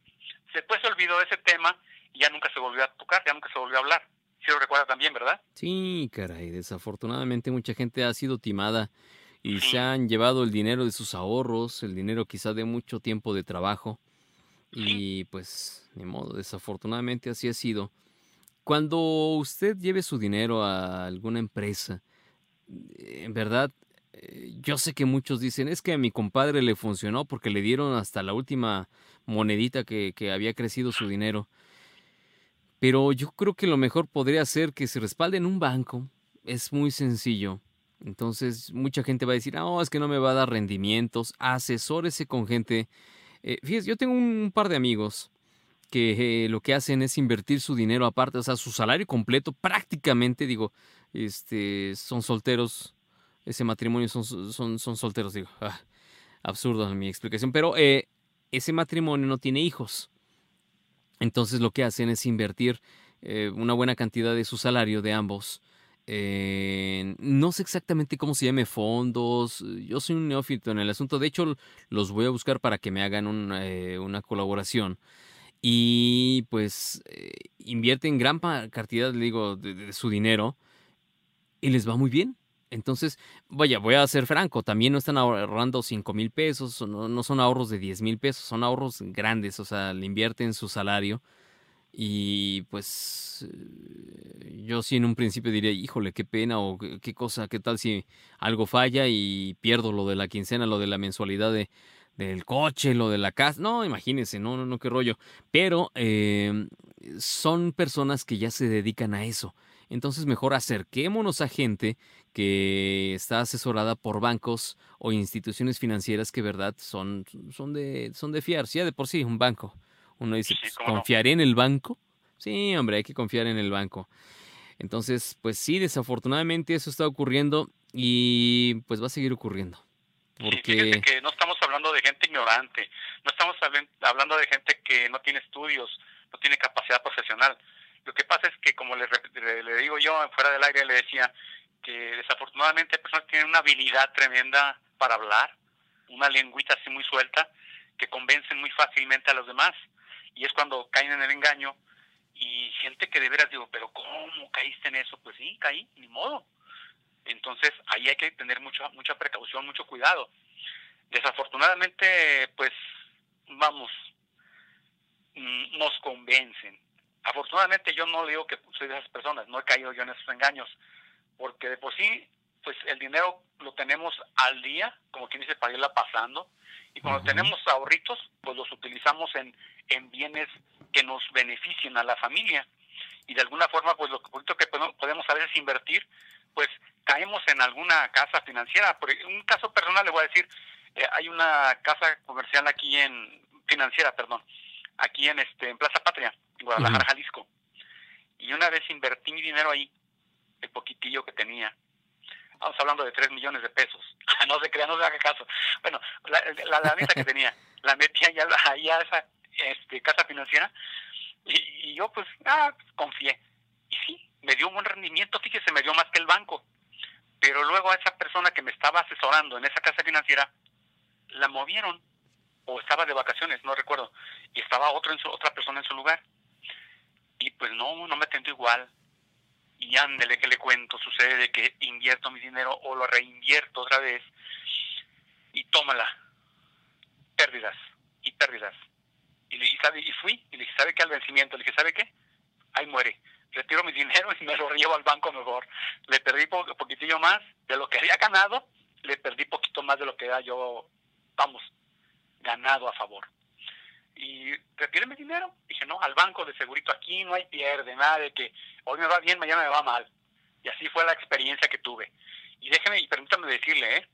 Después se olvidó de ese tema y ya nunca se volvió a tocar, ya nunca se volvió a hablar. Si lo recuerda también, ¿verdad? Sí, caray, desafortunadamente mucha gente ha sido timada y se han llevado el dinero de sus ahorros, el dinero quizá de mucho tiempo de trabajo. Y pues, ni modo, desafortunadamente así ha sido. Cuando usted lleve su dinero a alguna empresa, en verdad, eh, yo sé que muchos dicen, es que a mi compadre le funcionó porque le dieron hasta la última monedita que, que había crecido su dinero. Pero yo creo que lo mejor podría ser que se respalde en un banco. Es muy sencillo. Entonces, mucha gente va a decir, no, es que no me va a dar rendimientos. Asesórese con gente. Eh, fíjese, yo tengo un par de amigos que eh, lo que hacen es invertir su dinero aparte, o sea, su salario completo, prácticamente, digo, este, son solteros, ese matrimonio son, son, son solteros, digo, ah, absurdo mi explicación, pero eh, ese matrimonio no tiene hijos. Entonces lo que hacen es invertir eh, una buena cantidad de su salario de ambos. no sé exactamente cómo se llame fondos. Yo soy un neófito en el asunto. De hecho, los voy a buscar para que me hagan eh, una colaboración. Y pues eh, invierten gran cantidad, digo, de, su dinero y les va muy bien. Entonces, vaya, voy a ser franco, también no están ahorrando 5 mil pesos, no, no, son ahorros de 10 mil pesos, son ahorros grandes, o sea, le invierten su salario. Y pues eh, yo sí en un principio diría, híjole, qué pena o qué, cosa, qué tal si algo falla y pierdo lo de la quincena, lo de la mensualidad de, del coche, lo de la casa. No, imagínense, no, no, qué rollo. Pero eh, son personas que ya se dedican a eso. Entonces mejor acerquémonos a gente que está asesorada por bancos o instituciones financieras que verdad son, son, de, son de fiar. Sí, de por sí, un banco. Uno dice, pues, ¿confiaré en el banco? Sí, hombre, hay que confiar en el banco. Entonces, pues sí, desafortunadamente eso está ocurriendo y pues va a seguir ocurriendo. Porque... que no estamos hablando de gente ignorante, no estamos hablando de gente que no tiene estudios, no tiene capacidad profesional. Lo que pasa es que, como le, le, digo yo, fuera del aire le decía, que desafortunadamente hay personas que tienen una habilidad tremenda para hablar, una lengüita así muy suelta, que convencen muy fácilmente a los demás. Y es cuando caen en el engaño y gente que de veras digo, pero ¿cómo caíste en eso? Pues sí, caí, ni modo. Entonces ahí hay que tener mucha, mucha precaución, mucho cuidado. Desafortunadamente, pues vamos, mm, nos convencen. Afortunadamente yo no digo que soy de esas personas, no he caído yo en esos engaños, porque de por sí, pues el dinero lo tenemos al día, como quien dice, para irla pasando, y cuando tenemos ahorritos, pues los utilizamos en, en bienes que nos beneficien a la familia. Y de alguna forma, pues lo que podemos a veces invertir, pues caemos en alguna casa financiera. Por un caso personal le voy a decir, eh, hay una casa comercial aquí en, financiera, perdón, aquí en este en Plaza Patria, en Guadalajara, Jalisco. Y una vez invertí mi dinero ahí, el poquitillo que tenía. Vamos hablando de 3 millones de pesos. no se crea, no se haga caso. Bueno, la, la, la que tenía, la metí allá, allá a esa este, casa financiera y, yo pues ah, confié. Y sí, me dio un buen rendimiento, fíjese, me dio más que el banco. Pero luego a esa persona que me estaba asesorando en esa casa financiera, la movieron o estaba de vacaciones, no recuerdo, y estaba otro en su, otra persona en su lugar. Y pues no, no me atendió igual. Y ándele que le cuento, sucede de que invierto mi dinero o lo reinvierto otra vez y tómala. Pérdidas y pérdidas. Y, le, sabe, y fui y le dije, ¿sabe qué al vencimiento? Le dije, ¿sabe qué? Ahí muere. Retiro mi dinero y me lo llevo al banco mejor. Le perdí un poquitillo más de lo que había ganado, le perdí poquito más de lo que era yo, vamos, ganado a favor. Y retiré mi dinero. Dije, no, al banco de segurito aquí no hay pierde, nada de que hoy me va bien, mañana me va mal. Y así fue la experiencia que tuve. Y déjeme, y permítame decirle, ¿eh?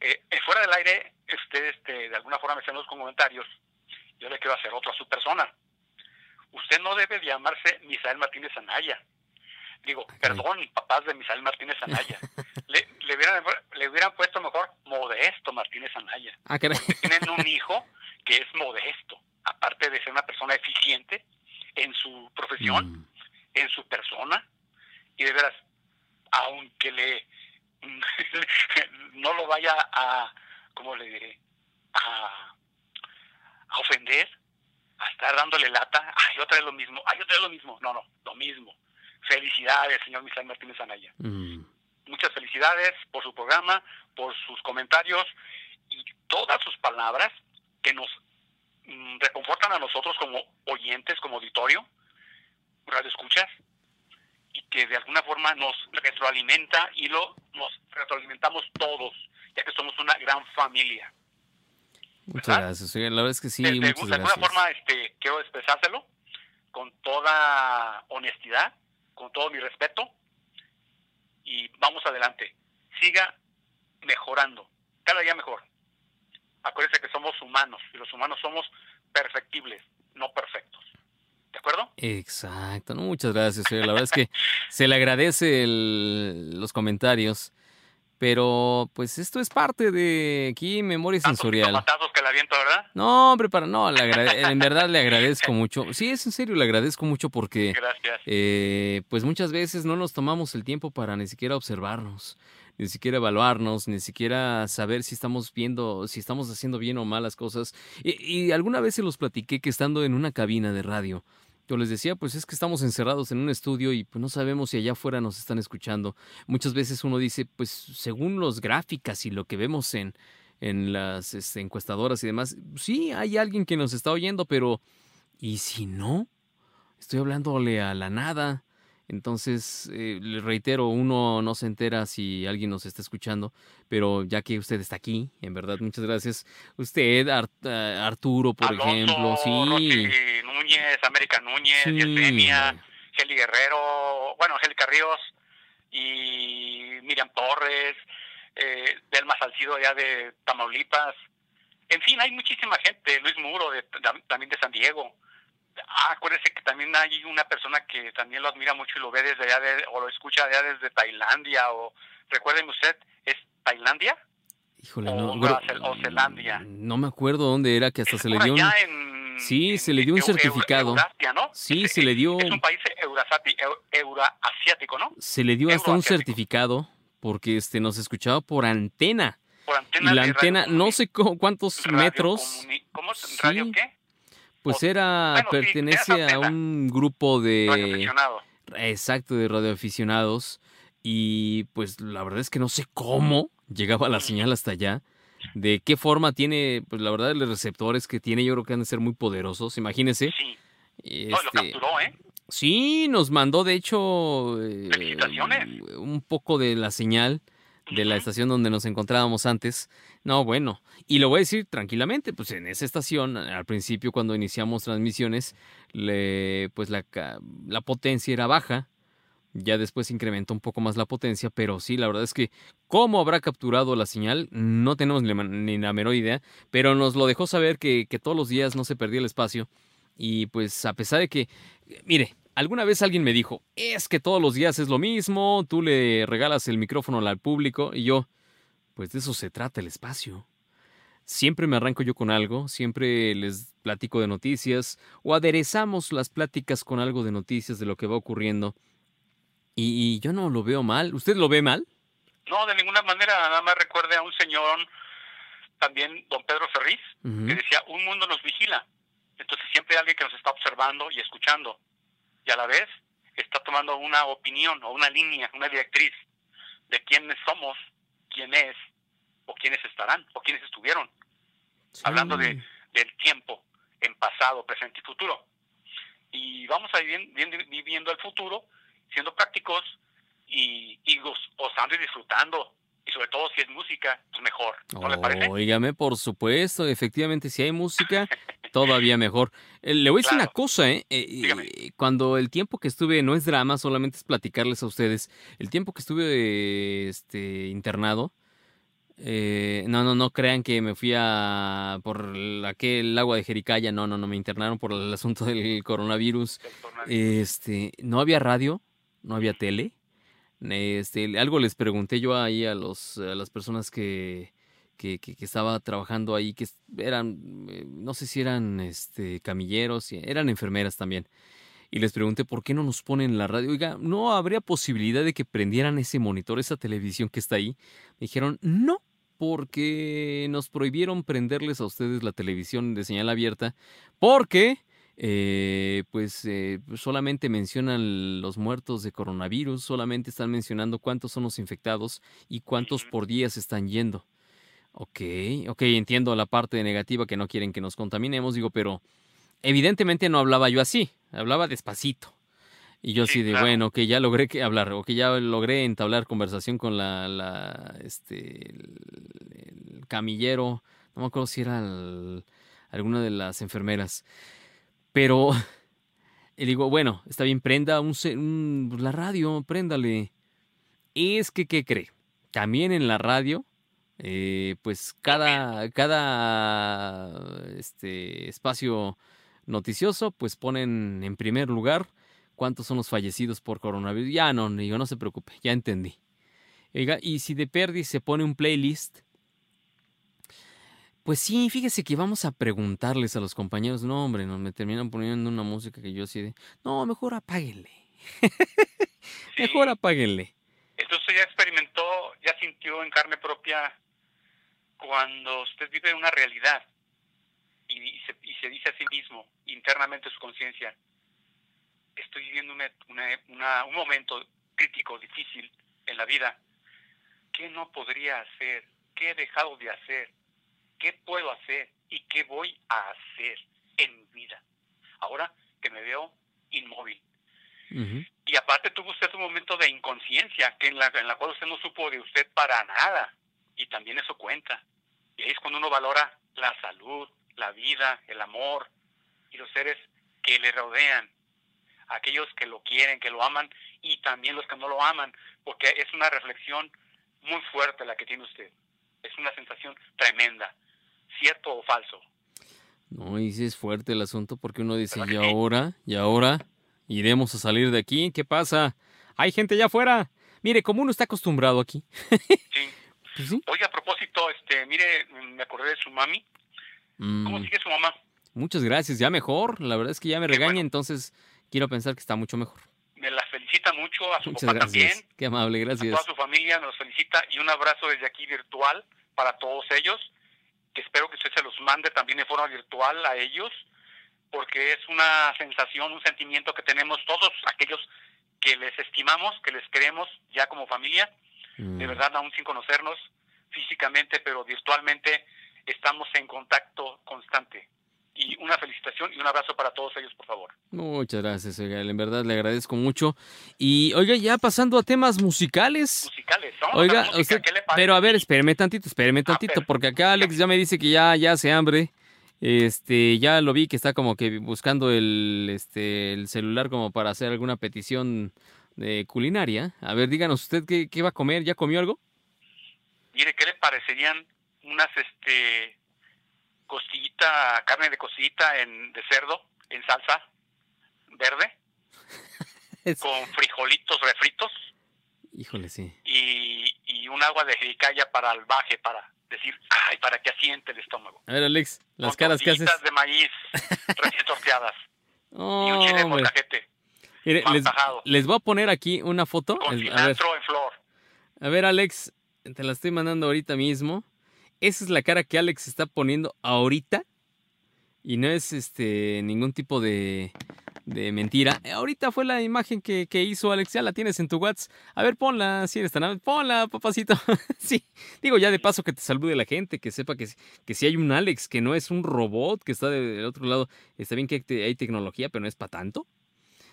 eh eh, fuera del aire, usted este, de alguna forma me hacen los comentarios, yo le quiero hacer otro a su persona. Usted no debe llamarse Misael Martínez Anaya. Digo, perdón, papás de Misael Martínez Anaya. le, le, hubieran, le hubieran puesto mejor Modesto Martínez Anaya. Ah, caray. Tienen un hijo que es modesto, aparte de ser una persona eficiente en su profesión, Mm. en su persona, y de veras, aunque le no lo vaya a, ¿cómo le diré? A, a ofender, a estar dándole lata, ay, otra vez lo mismo, ay, otra vez lo mismo, no, no, lo mismo. Felicidades, señor Misael Martínez Anaya. Mm. Muchas felicidades por su programa, por sus comentarios y todas sus palabras que nos mm, reconfortan a nosotros como oyentes, como auditorio, radio escuchas, y que de alguna forma nos retroalimenta y lo nos retroalimentamos todos, ya que somos una gran familia. Muchas ¿Verdad? gracias. la verdad es que sí, de, muchas de alguna gracias. forma este, quiero expresárselo con toda honestidad, con todo mi respeto y vamos adelante. Siga mejorando, cada día mejor. Acuérdese que somos humanos y los humanos somos perfectibles, no perfectos. ¿De acuerdo? Exacto, muchas gracias. oiga, La verdad es que se le agradece el- los comentarios, pero pues esto es parte de aquí Memoria Tantos Sensorial. patazos que le aviento, ¿verdad? No, hombre, para no, le agrade- en verdad le agradezco mucho. Sí, es en serio, le agradezco mucho porque Gracias. eh, pues muchas veces no nos tomamos el tiempo para ni siquiera observarnos, ni siquiera evaluarnos, ni siquiera saber si estamos viendo, si estamos haciendo bien o mal las cosas. Y, y alguna vez se los platiqué que estando en una cabina de radio, yo les decía, pues es que estamos encerrados en un estudio y pues no sabemos si allá afuera nos están escuchando. Muchas veces uno dice, pues según los gráficas y lo que vemos en, en las este, encuestadoras y demás, sí, hay alguien que nos está oyendo, pero ¿y si no? Estoy hablándole a la nada. Entonces, eh, le reitero, uno no se entera si alguien nos está escuchando, pero ya que usted está aquí, en verdad, muchas gracias. Usted, eh, Arturo, por Alonso, ejemplo, sí. Rosy Núñez, América Núñez, Sí, Yesenia. Geli Guerrero, bueno, Angélica Ríos y Miriam Torres, eh, Delma Salcido allá de Tamaulipas. En fin, hay muchísima gente, Luis Muro de- tam- también de San Diego. Ah, acuérdese que también hay una persona que también lo admira mucho y lo ve desde allá de- o lo escucha allá desde Tailandia o recuerden usted, ¿es Tailandia? Híjole, o no. O Zelandia. No me acuerdo dónde era que hasta Es se le dio un. en- Sí, en- se le dio un Eu- certificado. Eurasia, ¿no? Sí, Es- se le dio- Es un país euroasiático, ¿no? Se le dio hasta un certificado porque este nos escuchaba por antena. Por Y antena la de antena, no sé cu- cuántos radio metros, ¿Cómo? Sí. ¿Radio qué? Pues era, bueno, pertenece a un grupo de. Exacto, de radioaficionados. Y pues la verdad es que no sé cómo llegaba la señal hasta allá. De qué forma tiene, pues la verdad, los receptores que tiene, yo creo que han de ser muy poderosos. Imagínese. Sí. No, lo Este, capturó, ¿eh? sí, nos mandó de hecho eh, un poco de la señal de la estación donde nos encontrábamos antes. No, bueno, y lo voy a decir tranquilamente, pues en esa estación, al principio cuando iniciamos transmisiones, le, pues la, potencia era baja, ya después incrementó un poco más la potencia, pero sí, la verdad es que cómo habrá capturado la señal, no tenemos ni la, ni la menor idea, pero nos lo dejó saber que, que todos los días no se perdía el espacio. Y pues a pesar de que, mire, alguna vez alguien me dijo, es que todos los días es lo mismo, tú le regalas el micrófono al público y yo, pues de eso se trata el espacio. Siempre me arranco yo con algo, siempre les platico de noticias o aderezamos las pláticas con algo de noticias de lo que va ocurriendo. Y, y yo no lo veo mal. ¿Usted lo ve mal? No, de ninguna manera. Nada más recuerde a un señor, también don Pedro Ferriz, que decía, un mundo nos vigila. Entonces siempre hay alguien que nos está observando y escuchando. Y a la vez está tomando una opinión o una línea, una directriz de quiénes somos, quién es, o quiénes estarán, o quiénes estuvieron. Hablando de, del tiempo en pasado, presente y futuro. Y vamos a ir viviendo, el futuro, siendo prácticos y, y gozando y disfrutando. Y sobre todo si es música, pues mejor. ¿No le parece? Óigame, por supuesto, efectivamente, si hay música, todavía mejor. Eh, le voy a decir Claro. una cosa, ¿eh? Eh, Cuando el tiempo que estuve, no es drama, solamente es platicarles a ustedes, el tiempo que estuve este, internado, Eh, no, no, no crean que me fui a por el- aquel agua de Jericaya. No, no, no, me internaron por el asunto del coronavirus. coronavirus. Este, no había radio, no había tele. Este, algo les pregunté yo ahí a los a las personas que que, que, que estaba trabajando ahí, que eran, eh, no sé si eran este camilleros, eran enfermeras también. Y les pregunté por qué no nos ponen la radio. Oiga, ¿no habría posibilidad de que prendieran ese monitor, esa televisión que está ahí? Me dijeron, no, porque nos prohibieron prenderles a ustedes la televisión de señal abierta, porque eh, pues eh, solamente mencionan los muertos de coronavirus, solamente están mencionando cuántos son los infectados y cuántos por día se están yendo. Ok, ok, entiendo la parte negativa que no quieren que nos contaminemos, digo, pero evidentemente no hablaba yo así, hablaba despacito. Y yo Sí, así de, claro. bueno, que ya logré que hablar, o que ya logré entablar conversación con la, la este, el, el camillero, no me acuerdo si era el- alguna de las enfermeras. Pero, y digo, bueno, está bien, prenda un- la radio, préndale. Es que, ¿qué cree? También en la radio, eh, pues cada, cada este, espacio noticioso, pues ponen en primer lugar cuántos son los fallecidos por coronavirus. Ya no, digo, no se preocupe, ya entendí. Y si de perdi se pone un playlist, pues sí, fíjese que vamos a preguntarles a los compañeros, no hombre, no me terminan poniendo una música que yo así de, no, mejor apáguenle, mejor apáguenle. Entonces ya experimentó, ya sintió en carne propia cuando usted vive una realidad y, y se, y se dice a sí mismo, internamente su conciencia, estoy viviendo una- una- una- un momento crítico, difícil en la vida. ¿Qué no podría hacer? ¿Qué he dejado de hacer? ¿Qué puedo hacer? ¿Y qué voy a hacer en mi vida? Ahora que me veo inmóvil. Y aparte tuvo usted un momento de inconsciencia, que en la, en la cual usted no supo de usted para nada. Y también eso cuenta. Y ahí es cuando uno valora la salud, la vida, el amor y los seres que le rodean. Aquellos que lo quieren, que lo aman y también los que no lo aman. Porque es una reflexión muy fuerte la que tiene usted. Es una sensación tremenda. ¿Cierto o falso? No, y sí es fuerte el asunto porque uno dice, ¿Verdad ¿y ahora? ¿Y ahora? ¿Iremos a salir de aquí? ¿Qué pasa? Hay gente allá afuera. Mire, como uno está acostumbrado aquí. Sí. Pues sí. Oye, a propósito, este, mire, me acordé de su mami. ¿Cómo Mm, sigue su mamá? muchas gracias, ya mejor. La verdad es que ya me Qué regaña, bueno. entonces quiero pensar que está mucho mejor. Me la felicita mucho, a su Muchas papá gracias. también, Qué amable, a gracias. toda su familia nos felicita y un abrazo desde aquí virtual para todos ellos, espero que usted se los mande también de forma virtual a ellos, porque es una sensación, un sentimiento que tenemos todos aquellos que les estimamos, que les queremos ya como familia, de Mm, verdad aún sin conocernos físicamente, pero virtualmente estamos en contacto constante. Y una felicitación y un abrazo para todos ellos, por favor. Muchas gracias, oiga, en verdad le agradezco mucho. Y oiga, ya pasando a temas musicales. Musicales, ¿no? La Oiga, música, usted, ¿qué le parece? pero a ver, espéreme tantito, espéreme tantito, perfecto. porque acá Alex ya me dice que ya, ya hace hambre. Este, ya lo vi que está como que buscando el, este, el celular como para hacer alguna petición de culinaria. A ver, díganos usted qué, qué va a comer, ¿ya comió algo? Mire, ¿qué le parecerían unas, este, costillita, carne de costillita en, de cerdo en salsa verde con frijolitos refritos Híjole, sí. y, y un agua de jericaya para el baje, para decir, ay, para que asiente el estómago. A ver, Alex, las Con caras que haces. de maíz recién torteadas y un chile Mire, mal les, voy a poner aquí una foto. con Es- A ver, en flor. a ver, Alex, te la estoy mandando ahorita mismo. Esa es la cara que Alex está poniendo ahorita. Y no es este ningún tipo de, de mentira. Eh, Ahorita fue la imagen que, que hizo Alex. Ya la tienes en tu WhatsApp. A ver, ponla, si eres tan. Ponla, papacito. sí. Digo, ya de paso que te salude la gente, que sepa que, que si hay un Alex, que no es un robot, que está de- del otro lado. Está bien que hay tecnología, pero no es para tanto.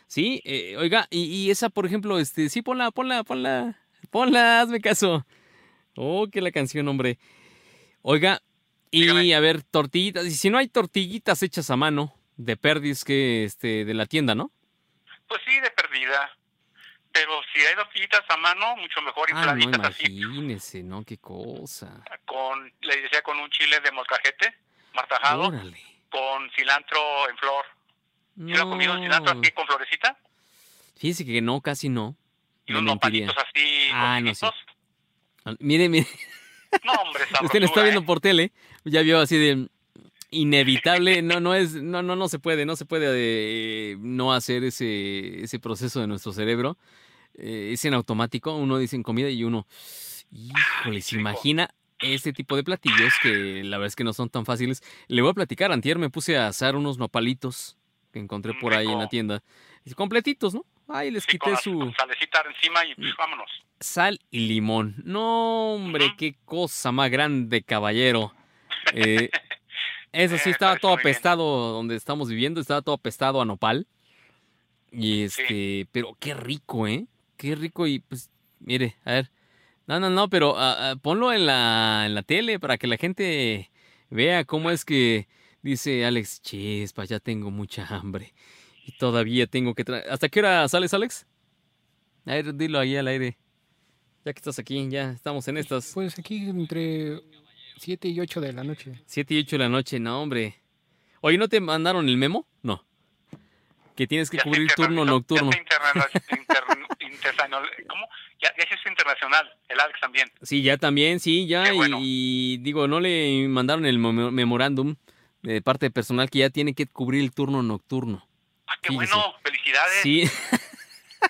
Sí, eh, oiga, y, y esa, por ejemplo, este, sí, ponla, ponla, ponla. Ponla, hazme caso. Oh, que la canción, hombre. Oiga, y Dígame. a ver, tortillitas. Y si no hay tortillitas hechas a mano, de perdis que este, de la tienda, ¿no? Pues sí, de perdida. pero si hay tortillitas a mano, mucho mejor Ah, no, infladitas así, imagínese, ¿no? Qué cosa. con, le decía, con un chile de molcajete, martajado, Órale. con cilantro en flor. ¿Sí lo ha comido cilantro No. así con florecita? Fíjese que no, casi no. Y unos mentiría. nopalitos así, Ah, no, sí. Mire, mire. No, hombre, Usted lo está viendo ¿eh? por tele, ya vio así de inevitable, no, no es, no, no, no se puede, no se puede eh, no hacer ese, ese proceso de nuestro cerebro. Eh, es en automático, uno dice en comida y uno, híjole, se imagina este tipo de platillos que la verdad es que no son tan fáciles. Le voy a platicar, antier me puse a asar unos nopalitos que encontré por ahí en la tienda. Completitos, ¿no? Ahí les Sí, con quité la su salecita encima y pues, vámonos. sal y limón. No, hombre, qué cosa más grande, caballero. Eh, eso sí, Eh, estaba todo bien. apestado donde estamos viviendo, estaba todo apestado a nopal. Y este, pero qué rico, ¿eh? Qué rico y pues, mire, a ver. No, no, no, pero ah, ah, ponlo en la, en la tele para que la gente vea cómo es que dice Alex, chispa, ya tengo mucha hambre. Y todavía tengo que traer... ¿Hasta qué hora sales, Alex? A ver, dilo ahí al aire. Ya que estás aquí, ya estamos en estas Pues aquí entre 7 y 8 de la noche. 7 y 8 de la noche. No, hombre. Oye, ¿no te mandaron el memo? No. Que tienes que Ya cubrir turno nocturno. Ya inter- ¿Cómo? Ya, ya hizo internacional, el Alex también. Sí, ya también, sí, ya. Y-. Y, digo, no le mandaron el memo- memorándum de parte de personal que ya tiene que cubrir el turno nocturno. Ah, qué Fíjese. bueno, felicidades. Sí,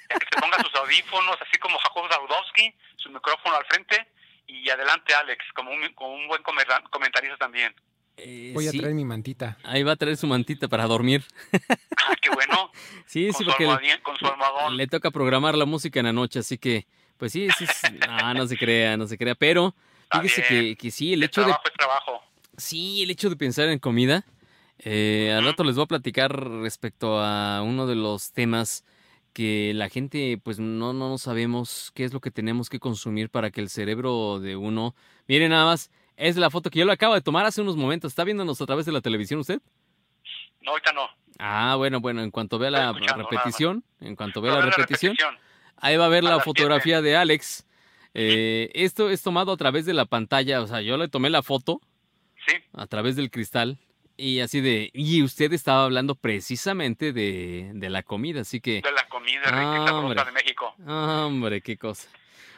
Ya que se ponga sus audífonos, así como Jacob Zaudowski, su micrófono al frente, y adelante Alex, como un, como un buen comentarista también. eh, Voy a sí. traer mi mantita. Ahí va a traer su mantita para dormir. Ah, qué bueno, Sí, con, sí, su porque almohadín- con su almohadón. le toca programar la música en la noche, así que, pues sí, sí, sí. Ah, no se crea, no se crea. Pero, Está fíjese que, que sí, el El hecho de trabajo es trabajo. Sí, el hecho de pensar en comida. Eh, al rato les voy a platicar respecto a uno de los temas que la gente, pues no, no, no sabemos qué es lo que tenemos que consumir para que el cerebro de uno. Miren nada más, es la foto que yo le acabo de tomar hace unos momentos. ¿Está viéndonos a través de la televisión usted? No, ahorita no. Ah, bueno, bueno, en cuanto vea la repetición, en cuanto vea No, la repetición, ahí va a ver A la fotografía de Alex. Eh, esto es tomado a través de la pantalla, o sea, yo le tomé la foto Sí, a través del cristal. Y así de, y usted estaba hablando precisamente de, de la comida, así que, de la comida rica Ah, de México. hombre, qué cosa.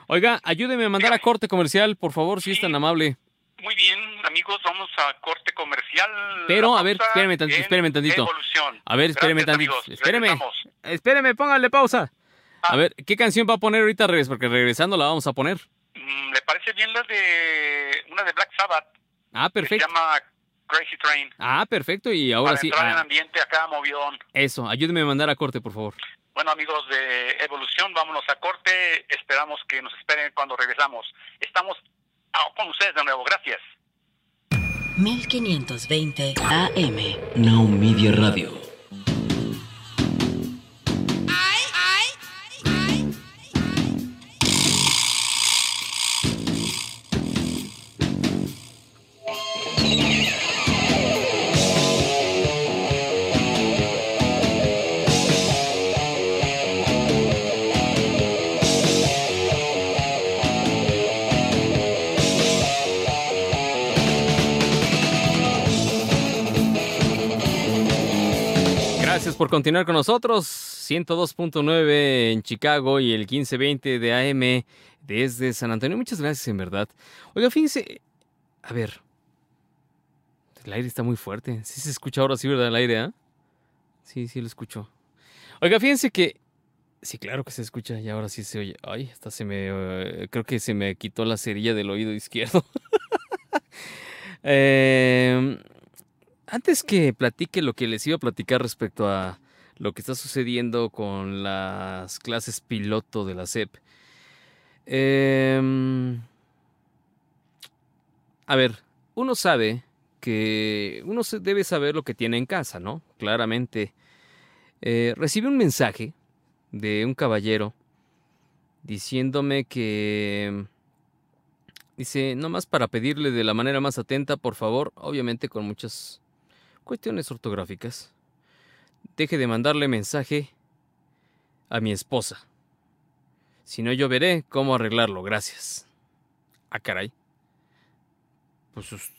Oiga, ayúdeme a mandar a corte comercial, por favor, si es tan amable. Muy bien, amigos, vamos a corte comercial. Pero, a ver, espéreme tantito, espéreme tantito. Evolución. A ver, espéreme tantito, espéreme. Regresamos. Espéreme, póngale pausa. A Ah. ver, ¿qué canción va a poner ahorita, Regres? Porque regresando la vamos a poner. Mm, ¿Le parece bien la de una de Black Sabbath? Ah, Que se perfecto. llama Crazy Train. Ah, perfecto. Y ahora para sí, entrar en ah, ambiente acá movidón. eso, ayúdeme a mandar a corte, por favor. Bueno, amigos de Evolución, vámonos a corte. Esperamos que nos esperen cuando regresamos. Estamos ah, con ustedes de nuevo. Gracias. 1520 AM. Now Media Radio. Continuar con nosotros. 102.9 en Chicago y el 1520 de AM desde San Antonio. Muchas gracias, en verdad. Oiga, fíjense. A ver. El aire está muy fuerte. Sí se escucha ahora, sí, ¿verdad? El aire, ¿ah? Sí, sí lo escucho. Oiga, fíjense que. Sí, claro que se escucha y ahora sí se oye. Ay, hasta se me. eh, creo que se me quitó la cerilla del oído izquierdo. eh, antes que platique lo que les iba a platicar respecto a lo que está sucediendo con las clases piloto de la SEP. em, a ver, uno sabe que uno debe saber lo que tiene en casa, ¿no? Claramente. Eh, un mensaje de un caballero diciéndome que... Dice, nomás para pedirle de la manera más atenta, por favor, obviamente con muchas cuestiones ortográficas. Deje de mandarle mensaje a mi esposa. Si no, yo veré cómo arreglarlo. Gracias. Ah, caray. Pues us-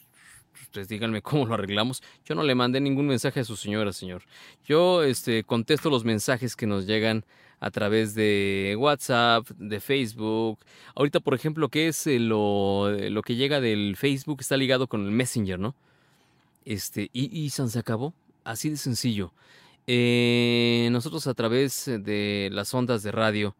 ustedes díganme cómo lo arreglamos. Yo no le mandé ningún mensaje a su señora, señor. Yo este, contesto los mensajes que nos llegan a través de WhatsApp, de Facebook. Ahorita, por ejemplo, ¿qué es eh, lo, lo que llega del Facebook? Está ligado con el Messenger, ¿no? Este, y, y se acabó. Así de sencillo. Eh, nosotros a través de las ondas de radio,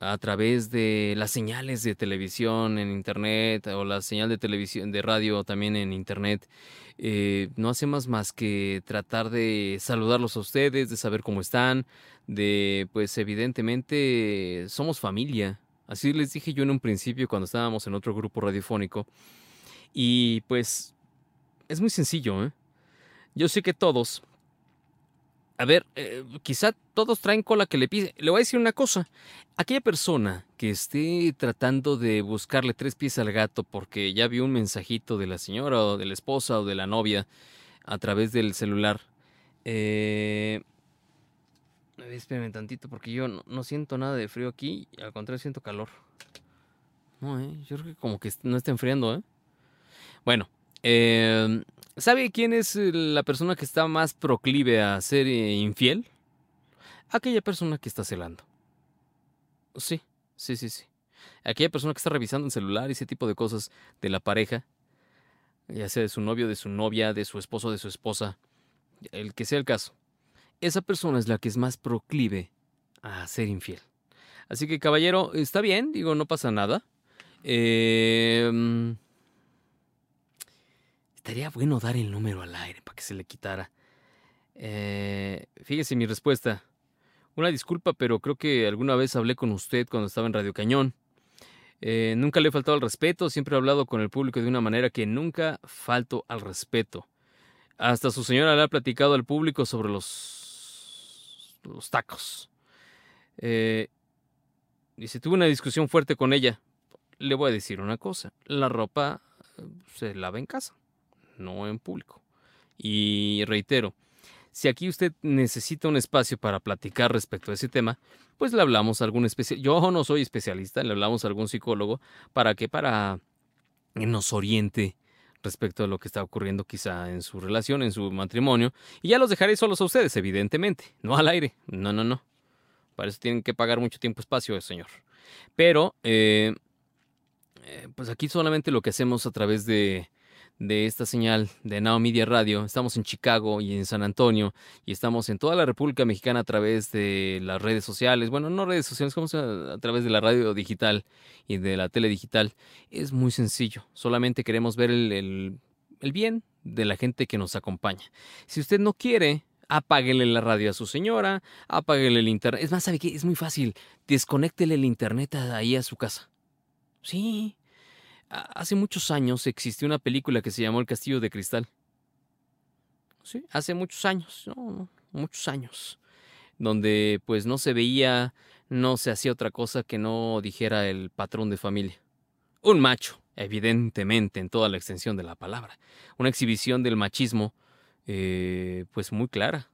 a través de las señales de televisión en internet o la señal de televisión de radio también en internet, eh, no hacemos más que tratar de saludarlos a ustedes, de saber cómo están, de pues evidentemente somos familia. Así les dije yo en un principio cuando estábamos en otro grupo radiofónico. Y pues es muy sencillo, ¿eh? Yo sé que todos a ver, eh, quizá todos traen cola que le pise. Le voy a decir una cosa. Aquella persona que esté tratando de buscarle tres pies al gato porque ya vio un mensajito de la señora o de la esposa o de la novia a través del celular. Eh... Espérenme tantito porque yo no, no siento nada de frío aquí. Al contrario, siento calor. No, eh. Yo creo que como que no está enfriando, ¿eh? Bueno, eh, ¿Sabe quién es eh, la persona que está más proclive a ser eh, infiel? Aquella persona que está celando. Sí, sí, sí, sí. Aquella persona que está revisando el celular y ese tipo de cosas de la pareja, ya sea de su novio, de su novia, de su esposo, de su esposa, el que sea el caso. Esa persona es la que es más proclive a ser infiel. Así que, caballero, está bien, digo, no pasa nada. Eh, Estaría bueno dar el número al aire para que se le quitara. Eh, fíjese mi respuesta. Una disculpa, pero creo que alguna vez hablé con usted cuando estaba en Radio Cañón. Eh, nunca le he faltado al respeto, siempre he hablado con el público de una manera que nunca falto al respeto. Hasta su señora le ha platicado al público sobre los, los tacos. Eh, dice, tuve una discusión fuerte con ella. Le voy a decir una cosa, la ropa eh, se lava en casa no en público. Y reitero, si aquí usted necesita un espacio para platicar respecto a ese tema, pues le hablamos a algún especialista. Yo no soy especialista, le hablamos a algún psicólogo para que para nos oriente respecto a lo que está ocurriendo quizá en su relación, en su matrimonio. Y ya los dejaré solos a ustedes, evidentemente, no al aire. No, no, no. Para eso tienen que pagar mucho tiempo espacio, señor. Pero, eh, eh, pues aquí solamente lo que hacemos a través de de esta señal de Now Media Radio. Estamos en Chicago y en San Antonio y estamos en toda la República Mexicana a través de las redes sociales. Bueno, no redes sociales, como a, través de la radio digital y de la tele digital. Es muy sencillo. Solamente queremos ver el, el, el bien de la gente que nos acompaña. Si usted no quiere, apáguele la radio a su señora, apáguele el internet. Es más, ¿sabe qué? Es muy fácil. Desconéctele el internet ahí a su casa. Sí, Hace muchos años existió una película que se llamó El Castillo de Cristal. Sí, hace muchos años, no, muchos años. Donde pues no se veía, no se hacía otra cosa que no dijera el patrón de familia. Un macho, evidentemente, en toda la extensión de la palabra. Una exhibición del machismo, eh, pues muy clara.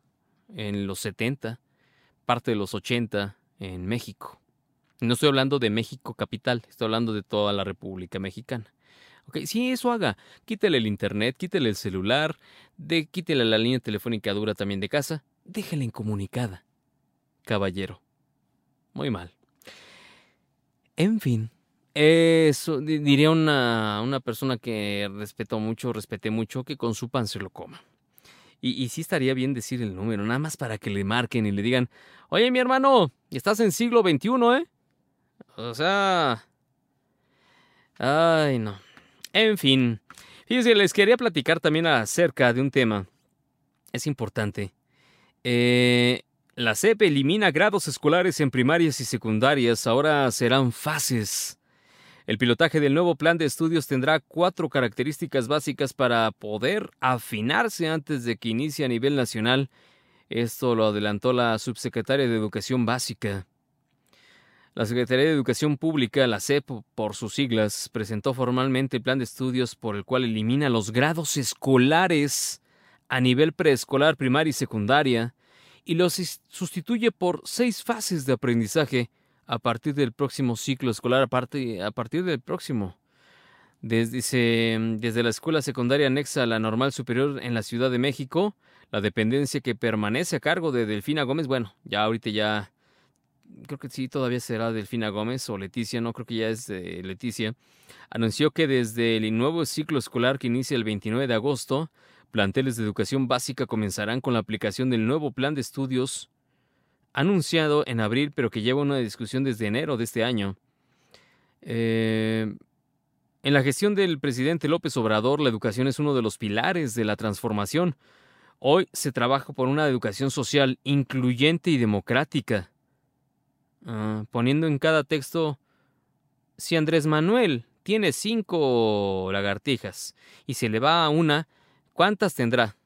En los 70, parte de los 80, en México. No estoy hablando de México capital, estoy hablando de toda la República Mexicana. Ok, sí, eso haga. Quítele el internet, quítele el celular, de, quítele la línea telefónica dura también de casa, déjela incomunicada. Caballero. Muy mal. En fin, eso diría una, una persona que respetó mucho, respeté mucho, que con su pan se lo coma. Y, y, sí estaría bien decir el número, nada más para que le marquen y le digan, oye mi hermano, estás en siglo XXI, ¿eh? O sea... Ay, no. En fin. Fíjense, les quería platicar también acerca de un tema. Es importante. Eh, la CEP elimina grados escolares en primarias y secundarias. Ahora serán fases. El pilotaje del nuevo plan de estudios tendrá cuatro características básicas para poder afinarse antes de que inicie a nivel nacional. Esto lo adelantó la subsecretaria de Educación Básica. La Secretaría de Educación Pública, la SEP por sus siglas, presentó formalmente el plan de estudios por el cual elimina los grados escolares a nivel preescolar, primaria y secundaria y los sustituye por seis fases de aprendizaje a partir del próximo ciclo escolar, aparte, a partir del próximo. Desde, desde la escuela secundaria anexa a la normal superior en la Ciudad de México, la dependencia que permanece a cargo de Delfina Gómez, bueno, ya ahorita ya, creo que sí, todavía será Delfina Gómez o Leticia, no creo que ya es Leticia, anunció que desde el nuevo ciclo escolar que inicia el 29 de agosto, planteles de educación básica comenzarán con la aplicación del nuevo plan de estudios anunciado en abril, pero que lleva una discusión desde enero de este año. Eh, en la gestión del presidente López Obrador, la educación es uno de los pilares de la transformación. Hoy se trabaja por una educación social incluyente y democrática, Ah, poniendo en cada texto, si Andrés Manuel tiene cinco lagartijas y se le va a una, ¿cuántas tendrá?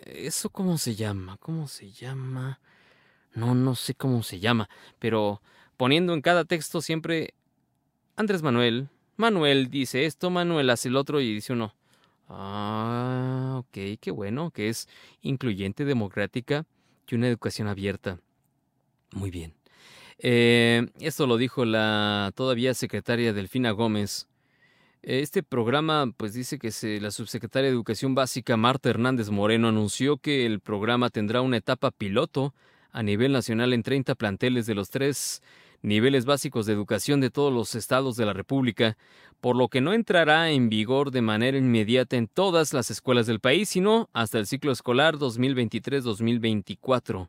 ¿Eso cómo se llama? ¿Cómo se llama? No, no sé cómo se llama, pero poniendo en cada texto siempre Andrés Manuel, Manuel dice esto, Manuel hace el otro y dice uno. Ah, ok, qué bueno, que es incluyente, democrática y una educación abierta. Muy bien. Eh, esto lo dijo la todavía secretaria Delfina Gómez. Este programa, pues dice que la subsecretaria de Educación Básica, Marta Hernández Moreno, anunció que el programa tendrá una etapa piloto a nivel nacional en 30 planteles de los tres niveles básicos de educación de todos los estados de la República, por lo que no entrará en vigor de manera inmediata en todas las escuelas del país, sino hasta el ciclo escolar 2023-2024.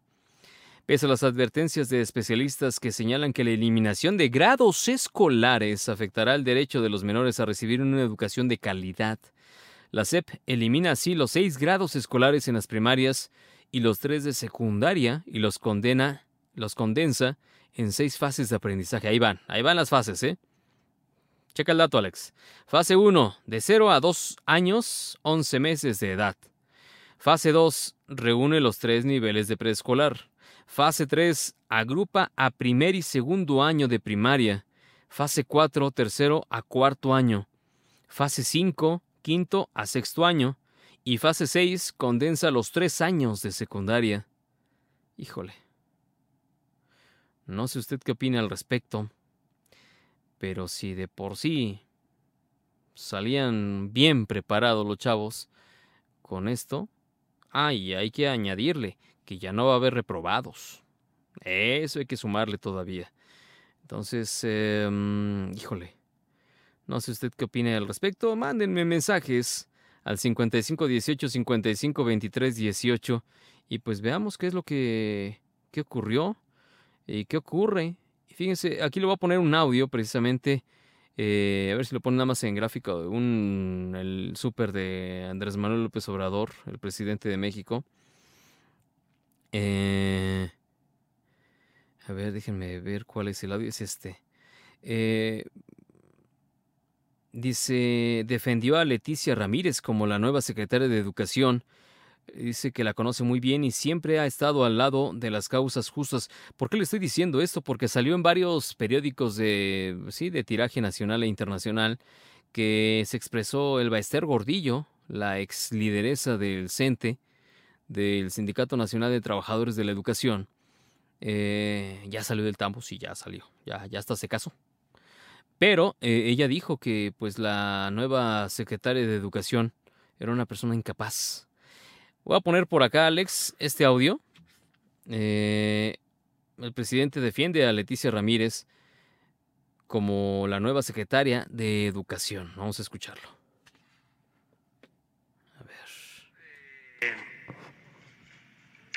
Pese a las advertencias de especialistas que señalan que la eliminación de grados escolares afectará el derecho de los menores a recibir una educación de calidad, la SEP elimina así los seis grados escolares en las primarias y los tres de secundaria y los condena, los condensa en seis fases de aprendizaje. Ahí van, ahí van las fases, ¿eh? Checa el dato, Alex. Fase 1, de 0 a 2 años, 11 meses de edad. Fase 2, reúne los tres niveles de preescolar. Fase 3 agrupa a primer y segundo año de primaria. Fase 4 tercero a cuarto año. Fase 5 quinto a sexto año. Y fase 6 condensa los tres años de secundaria. Híjole. No sé usted qué opina al respecto. Pero si de por sí salían bien preparados los chavos con esto, ay, hay que añadirle que ya no va a haber reprobados. Eso hay que sumarle todavía. Entonces, em, híjole, no sé usted qué opina al respecto. Mándenme mensajes al 55 18 55 23 18 y pues veamos qué es lo que qué ocurrió y qué ocurre. Y fíjense, aquí le voy a poner un audio precisamente. Eh, a ver si lo pone nada más en gráfico. Un, el súper de Andrés Manuel López Obrador, el presidente de México. Eh, a ver, déjenme ver cuál es el audio. Es este. Eh, dice, defendió a Leticia Ramírez como la nueva secretaria de Educación. Dice que la conoce muy bien y siempre ha estado al lado de las causas justas. ¿Por qué le estoy diciendo esto? Porque salió en varios periódicos de, sí, de tiraje nacional e internacional que se expresó el Baester Gordillo, la ex lideresa del CENTE, del Sindicato Nacional de Trabajadores de la Educación, eh, ya salió del tambo, sí, ya salió, ya, ya hasta se casó. Pero eh, ella dijo que pues la nueva secretaria de Educación era una persona incapaz. Voy a poner por acá, Alex, este audio. Eh, el presidente defiende a Leticia Ramírez como la nueva secretaria de Educación. Vamos a escucharlo.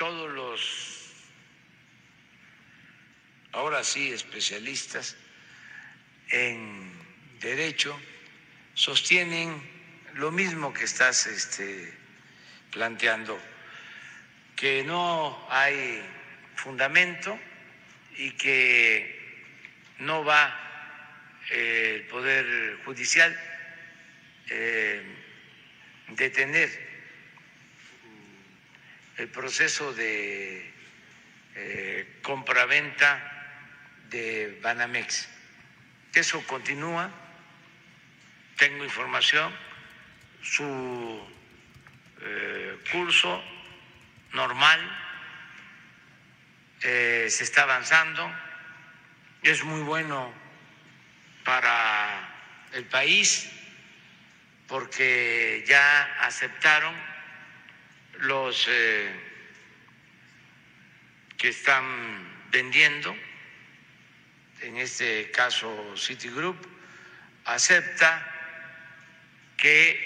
Todos los, ahora sí, especialistas en derecho sostienen lo mismo que estás este, planteando, que no hay fundamento y que no va eh, el Poder Judicial eh, detener el proceso de eh, compraventa de Banamex. Eso continúa, tengo información, su eh, curso normal, eh, se está avanzando, es muy bueno para el país porque ya aceptaron los eh, que están vendiendo, en este caso Citigroup, acepta que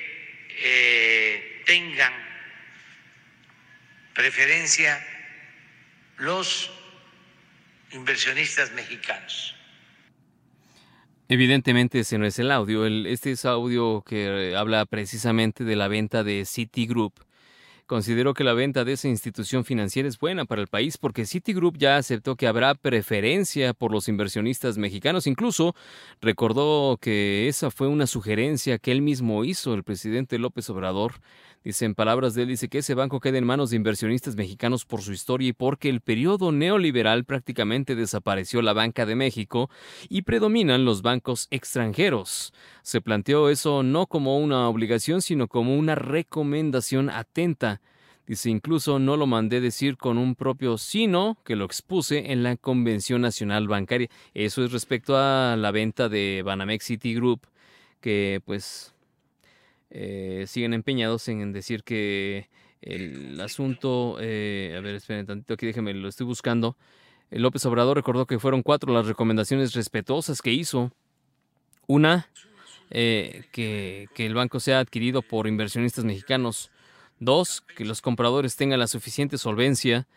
eh, tengan preferencia los inversionistas mexicanos. Evidentemente ese no es el audio, el- este es audio que eh, habla precisamente de la venta de Citigroup. Considero que la venta de esa institución financiera es buena para el país porque Citigroup ya aceptó que habrá preferencia por los inversionistas mexicanos. Incluso recordó que esa fue una sugerencia que él mismo hizo, el presidente López Obrador. Dice en palabras de él, dice que ese banco quede en manos de inversionistas mexicanos por su historia y porque el periodo neoliberal prácticamente desapareció la banca de México y predominan los bancos extranjeros. Se planteó eso no como una obligación, sino como una recomendación atenta. Dice, incluso no lo mandé decir con un propio sino que lo expuse en la Convención Nacional Bancaria. Eso es respecto a la venta de Banamex City Group, que pues eh, siguen empeñados en decir que el asunto, eh, a ver, esperen tantito, aquí déjenme, lo estoy buscando. Eh, López Obrador recordó que fueron cuatro las recomendaciones respetuosas que hizo. Una, eh, que, que el banco sea adquirido por inversionistas mexicanos. Dos, que los compradores tengan la suficiente solvencia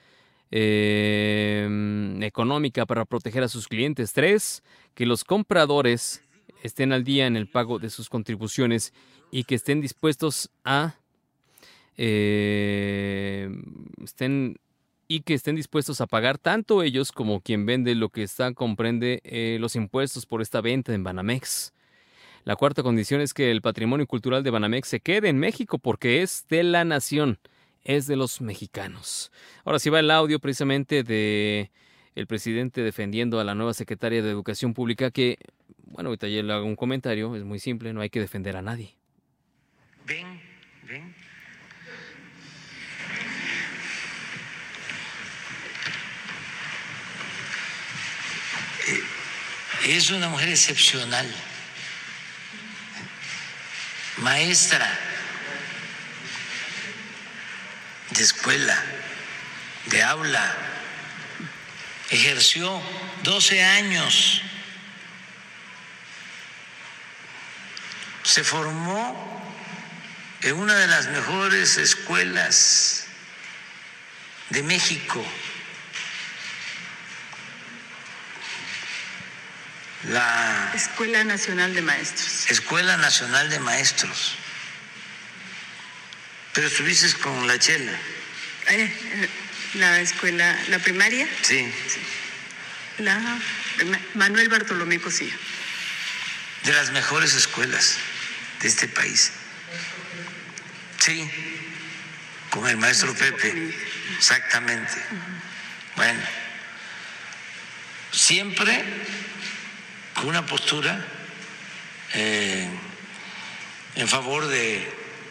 eh, económica para proteger a sus clientes. Tres, que los compradores estén al día en el pago de sus contribuciones y que estén dispuestos a eh, estén y que estén dispuestos a pagar tanto ellos como quien vende lo que está comprende eh, los impuestos por esta venta en Banamex. La cuarta condición es que el patrimonio cultural de Banamex se quede en México porque es de la nación, es de los mexicanos. Ahora sí va el audio precisamente de el presidente defendiendo a la nueva secretaria de Educación Pública que, bueno, ahorita ya le hago un comentario, es muy simple, no hay que defender a nadie. Ven, ven. Eh, Es una mujer excepcional, maestra de escuela, de aula, ejerció 12 años, se formó en una de las mejores escuelas de México, la Escuela Nacional de Maestros. Escuela Nacional de Maestros. Pero estuviste con la Chela, Eh, eh, la escuela, la primaria, sí, la prima- Manuel Bartolomé Cosío. de las mejores escuelas de este país. Sí, con el maestro Pepe, exactamente. Bueno, siempre con una postura eh, en favor de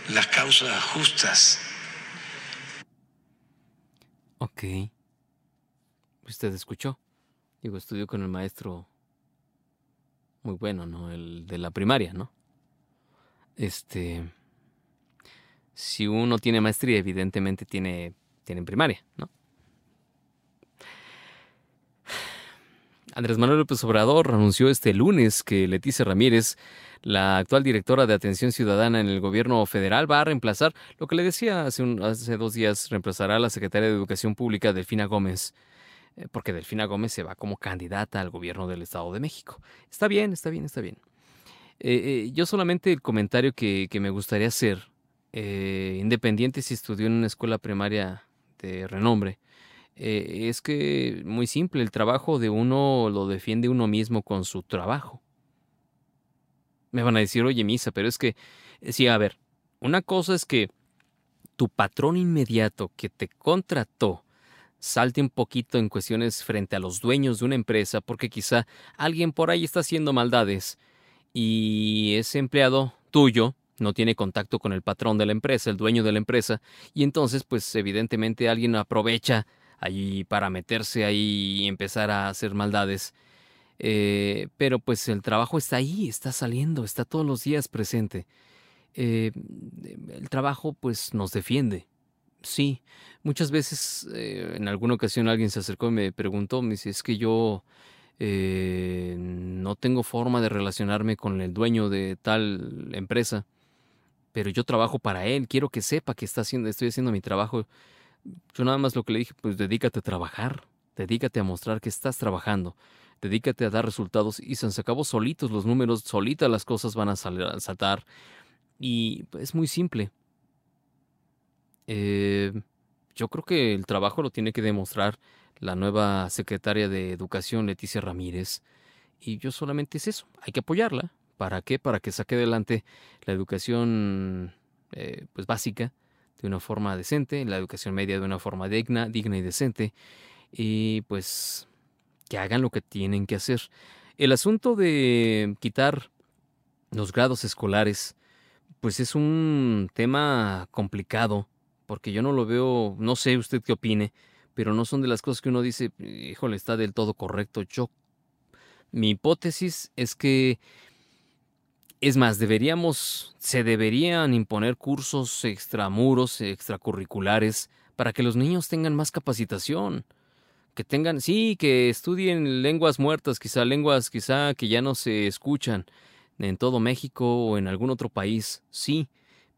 las causas justas. Ok. Usted escuchó. Digo, estudió con el maestro muy bueno, ¿no? El de la primaria, ¿no? Este. Si uno tiene maestría, evidentemente tiene, tiene primaria, ¿no? Andrés Manuel López Obrador anunció este lunes que Leticia Ramírez, la actual directora de Atención Ciudadana en el gobierno federal, va a reemplazar, lo que le decía hace, un- hace dos días, reemplazará a la secretaria de Educación Pública, Delfina Gómez, eh, porque Delfina Gómez se va como candidata al gobierno del Estado de México. Está bien, está bien, está bien. Eh, eh, yo solamente el comentario que, que me gustaría hacer, eh, independiente si estudió en una escuela primaria de renombre, eh, es que muy simple, el trabajo de uno lo defiende uno mismo con su trabajo. Me van a decir, oye, Misa, pero es que, eh, sí, a ver, una cosa es que tu patrón inmediato que te contrató salte un poquito en cuestiones frente a los dueños de una empresa, porque quizá alguien por ahí está haciendo maldades y ese empleado tuyo no tiene contacto con el patrón de la empresa, el dueño de la empresa, y entonces pues evidentemente alguien aprovecha ahí para meterse ahí y empezar a hacer maldades. Eh, pero pues el trabajo está ahí, está saliendo, está todos los días presente. Eh, el trabajo pues nos defiende. Sí, muchas veces eh, en alguna ocasión alguien se acercó y me preguntó, me dice, es que yo no tengo forma de relacionarme con el dueño de tal empresa, pero yo trabajo para él, quiero que sepa que está haciendo, estoy haciendo mi trabajo. Yo nada más lo que le dije, pues dedícate a trabajar, dedícate a mostrar que estás trabajando, dedícate a dar resultados y se acabó solitos los números, solitas las cosas van a, saltar y es muy simple. Eh, yo creo que el trabajo lo tiene que demostrar la nueva secretaria de Educación, Leticia Ramírez, y yo solamente es eso, hay que apoyarla. ¿Para qué? Para que saque adelante la educación eh, pues básica de una forma decente, la educación media de una forma digna, digna y decente, y pues que hagan lo que tienen que hacer. El asunto de quitar los grados escolares, pues es un tema complicado, porque yo no lo veo, no sé usted qué opine, pero no son de las cosas que uno dice, híjole, está del todo correcto. Yo, mi hipótesis es que, es más, deberíamos, se deberían imponer cursos extramuros, extracurriculares, para que los niños tengan más capacitación. Que tengan, sí, que estudien lenguas muertas, quizá lenguas quizá que ya no se escuchan en todo México o en algún otro país, sí,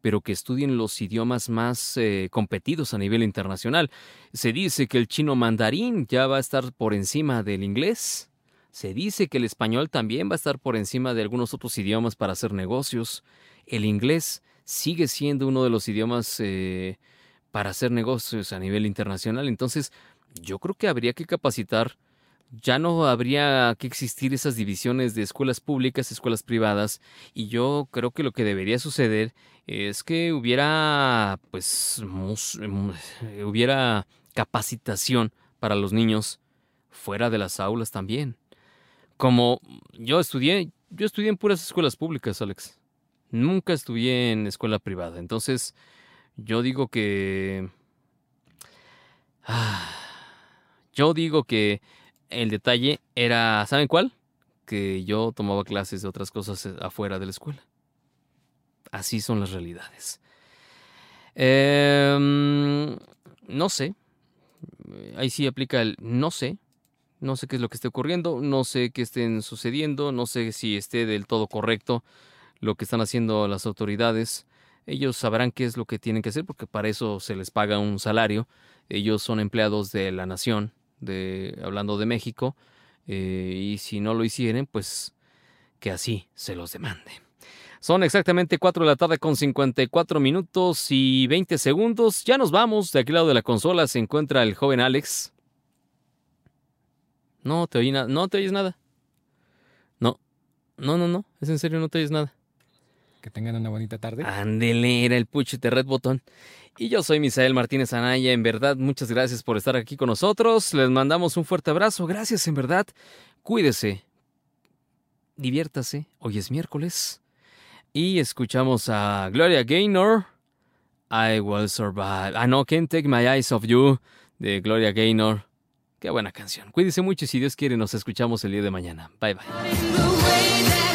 pero que estudien los idiomas más eh, competidos a nivel internacional. Se dice que el chino mandarín ya va a estar por encima del inglés. Se dice que el español también va a estar por encima de algunos otros idiomas para hacer negocios. El inglés sigue siendo uno de los idiomas eh, para hacer negocios a nivel internacional. Entonces, yo creo que habría que capacitar ya no habría que existir esas divisiones de escuelas públicas, escuelas privadas, y yo creo que lo que debería suceder es que hubiera, pues, hubiera capacitación para los niños fuera de las aulas también. Como yo estudié, yo estudié en puras escuelas públicas, Alex. Nunca estudié en escuela privada. Entonces, yo digo que... Yo digo que el detalle era, ¿saben cuál? Que yo tomaba clases de otras cosas eh, afuera de la escuela. Así son las realidades. Em, no sé. Ahí sí aplica el no sé. No sé qué es lo que esté ocurriendo. No sé qué estén sucediendo. No sé si esté del todo correcto lo que están haciendo las autoridades. Ellos sabrán qué es lo que tienen que hacer porque para eso se les paga un salario. Ellos son empleados de la nación hablando de México, eh, y si no lo hicieren, pues que así se los demande. Son exactamente 4 de la tarde con 54 minutos y 20 segundos. Ya nos vamos. De aquel lado de la consola se encuentra el joven Alex. No te oí nada. No te oyes nada. No. No, no, no. Es en serio, no te oyes nada. Que tengan una bonita tarde. Ándele, era el de Red Button. Y yo soy Misael Martínez Anaya. En verdad, muchas gracias por estar aquí con nosotros. Les mandamos un fuerte abrazo. Gracias, en verdad. Cuídese. Diviértase. Hoy es miércoles. Y escuchamos a Gloria Gaynor. I will survive. Ah, no, Can't Take My Eyes Off You. De Gloria Gaynor. Qué buena canción. Cuídese mucho y si Dios quiere nos escuchamos el día de mañana. Bye bye.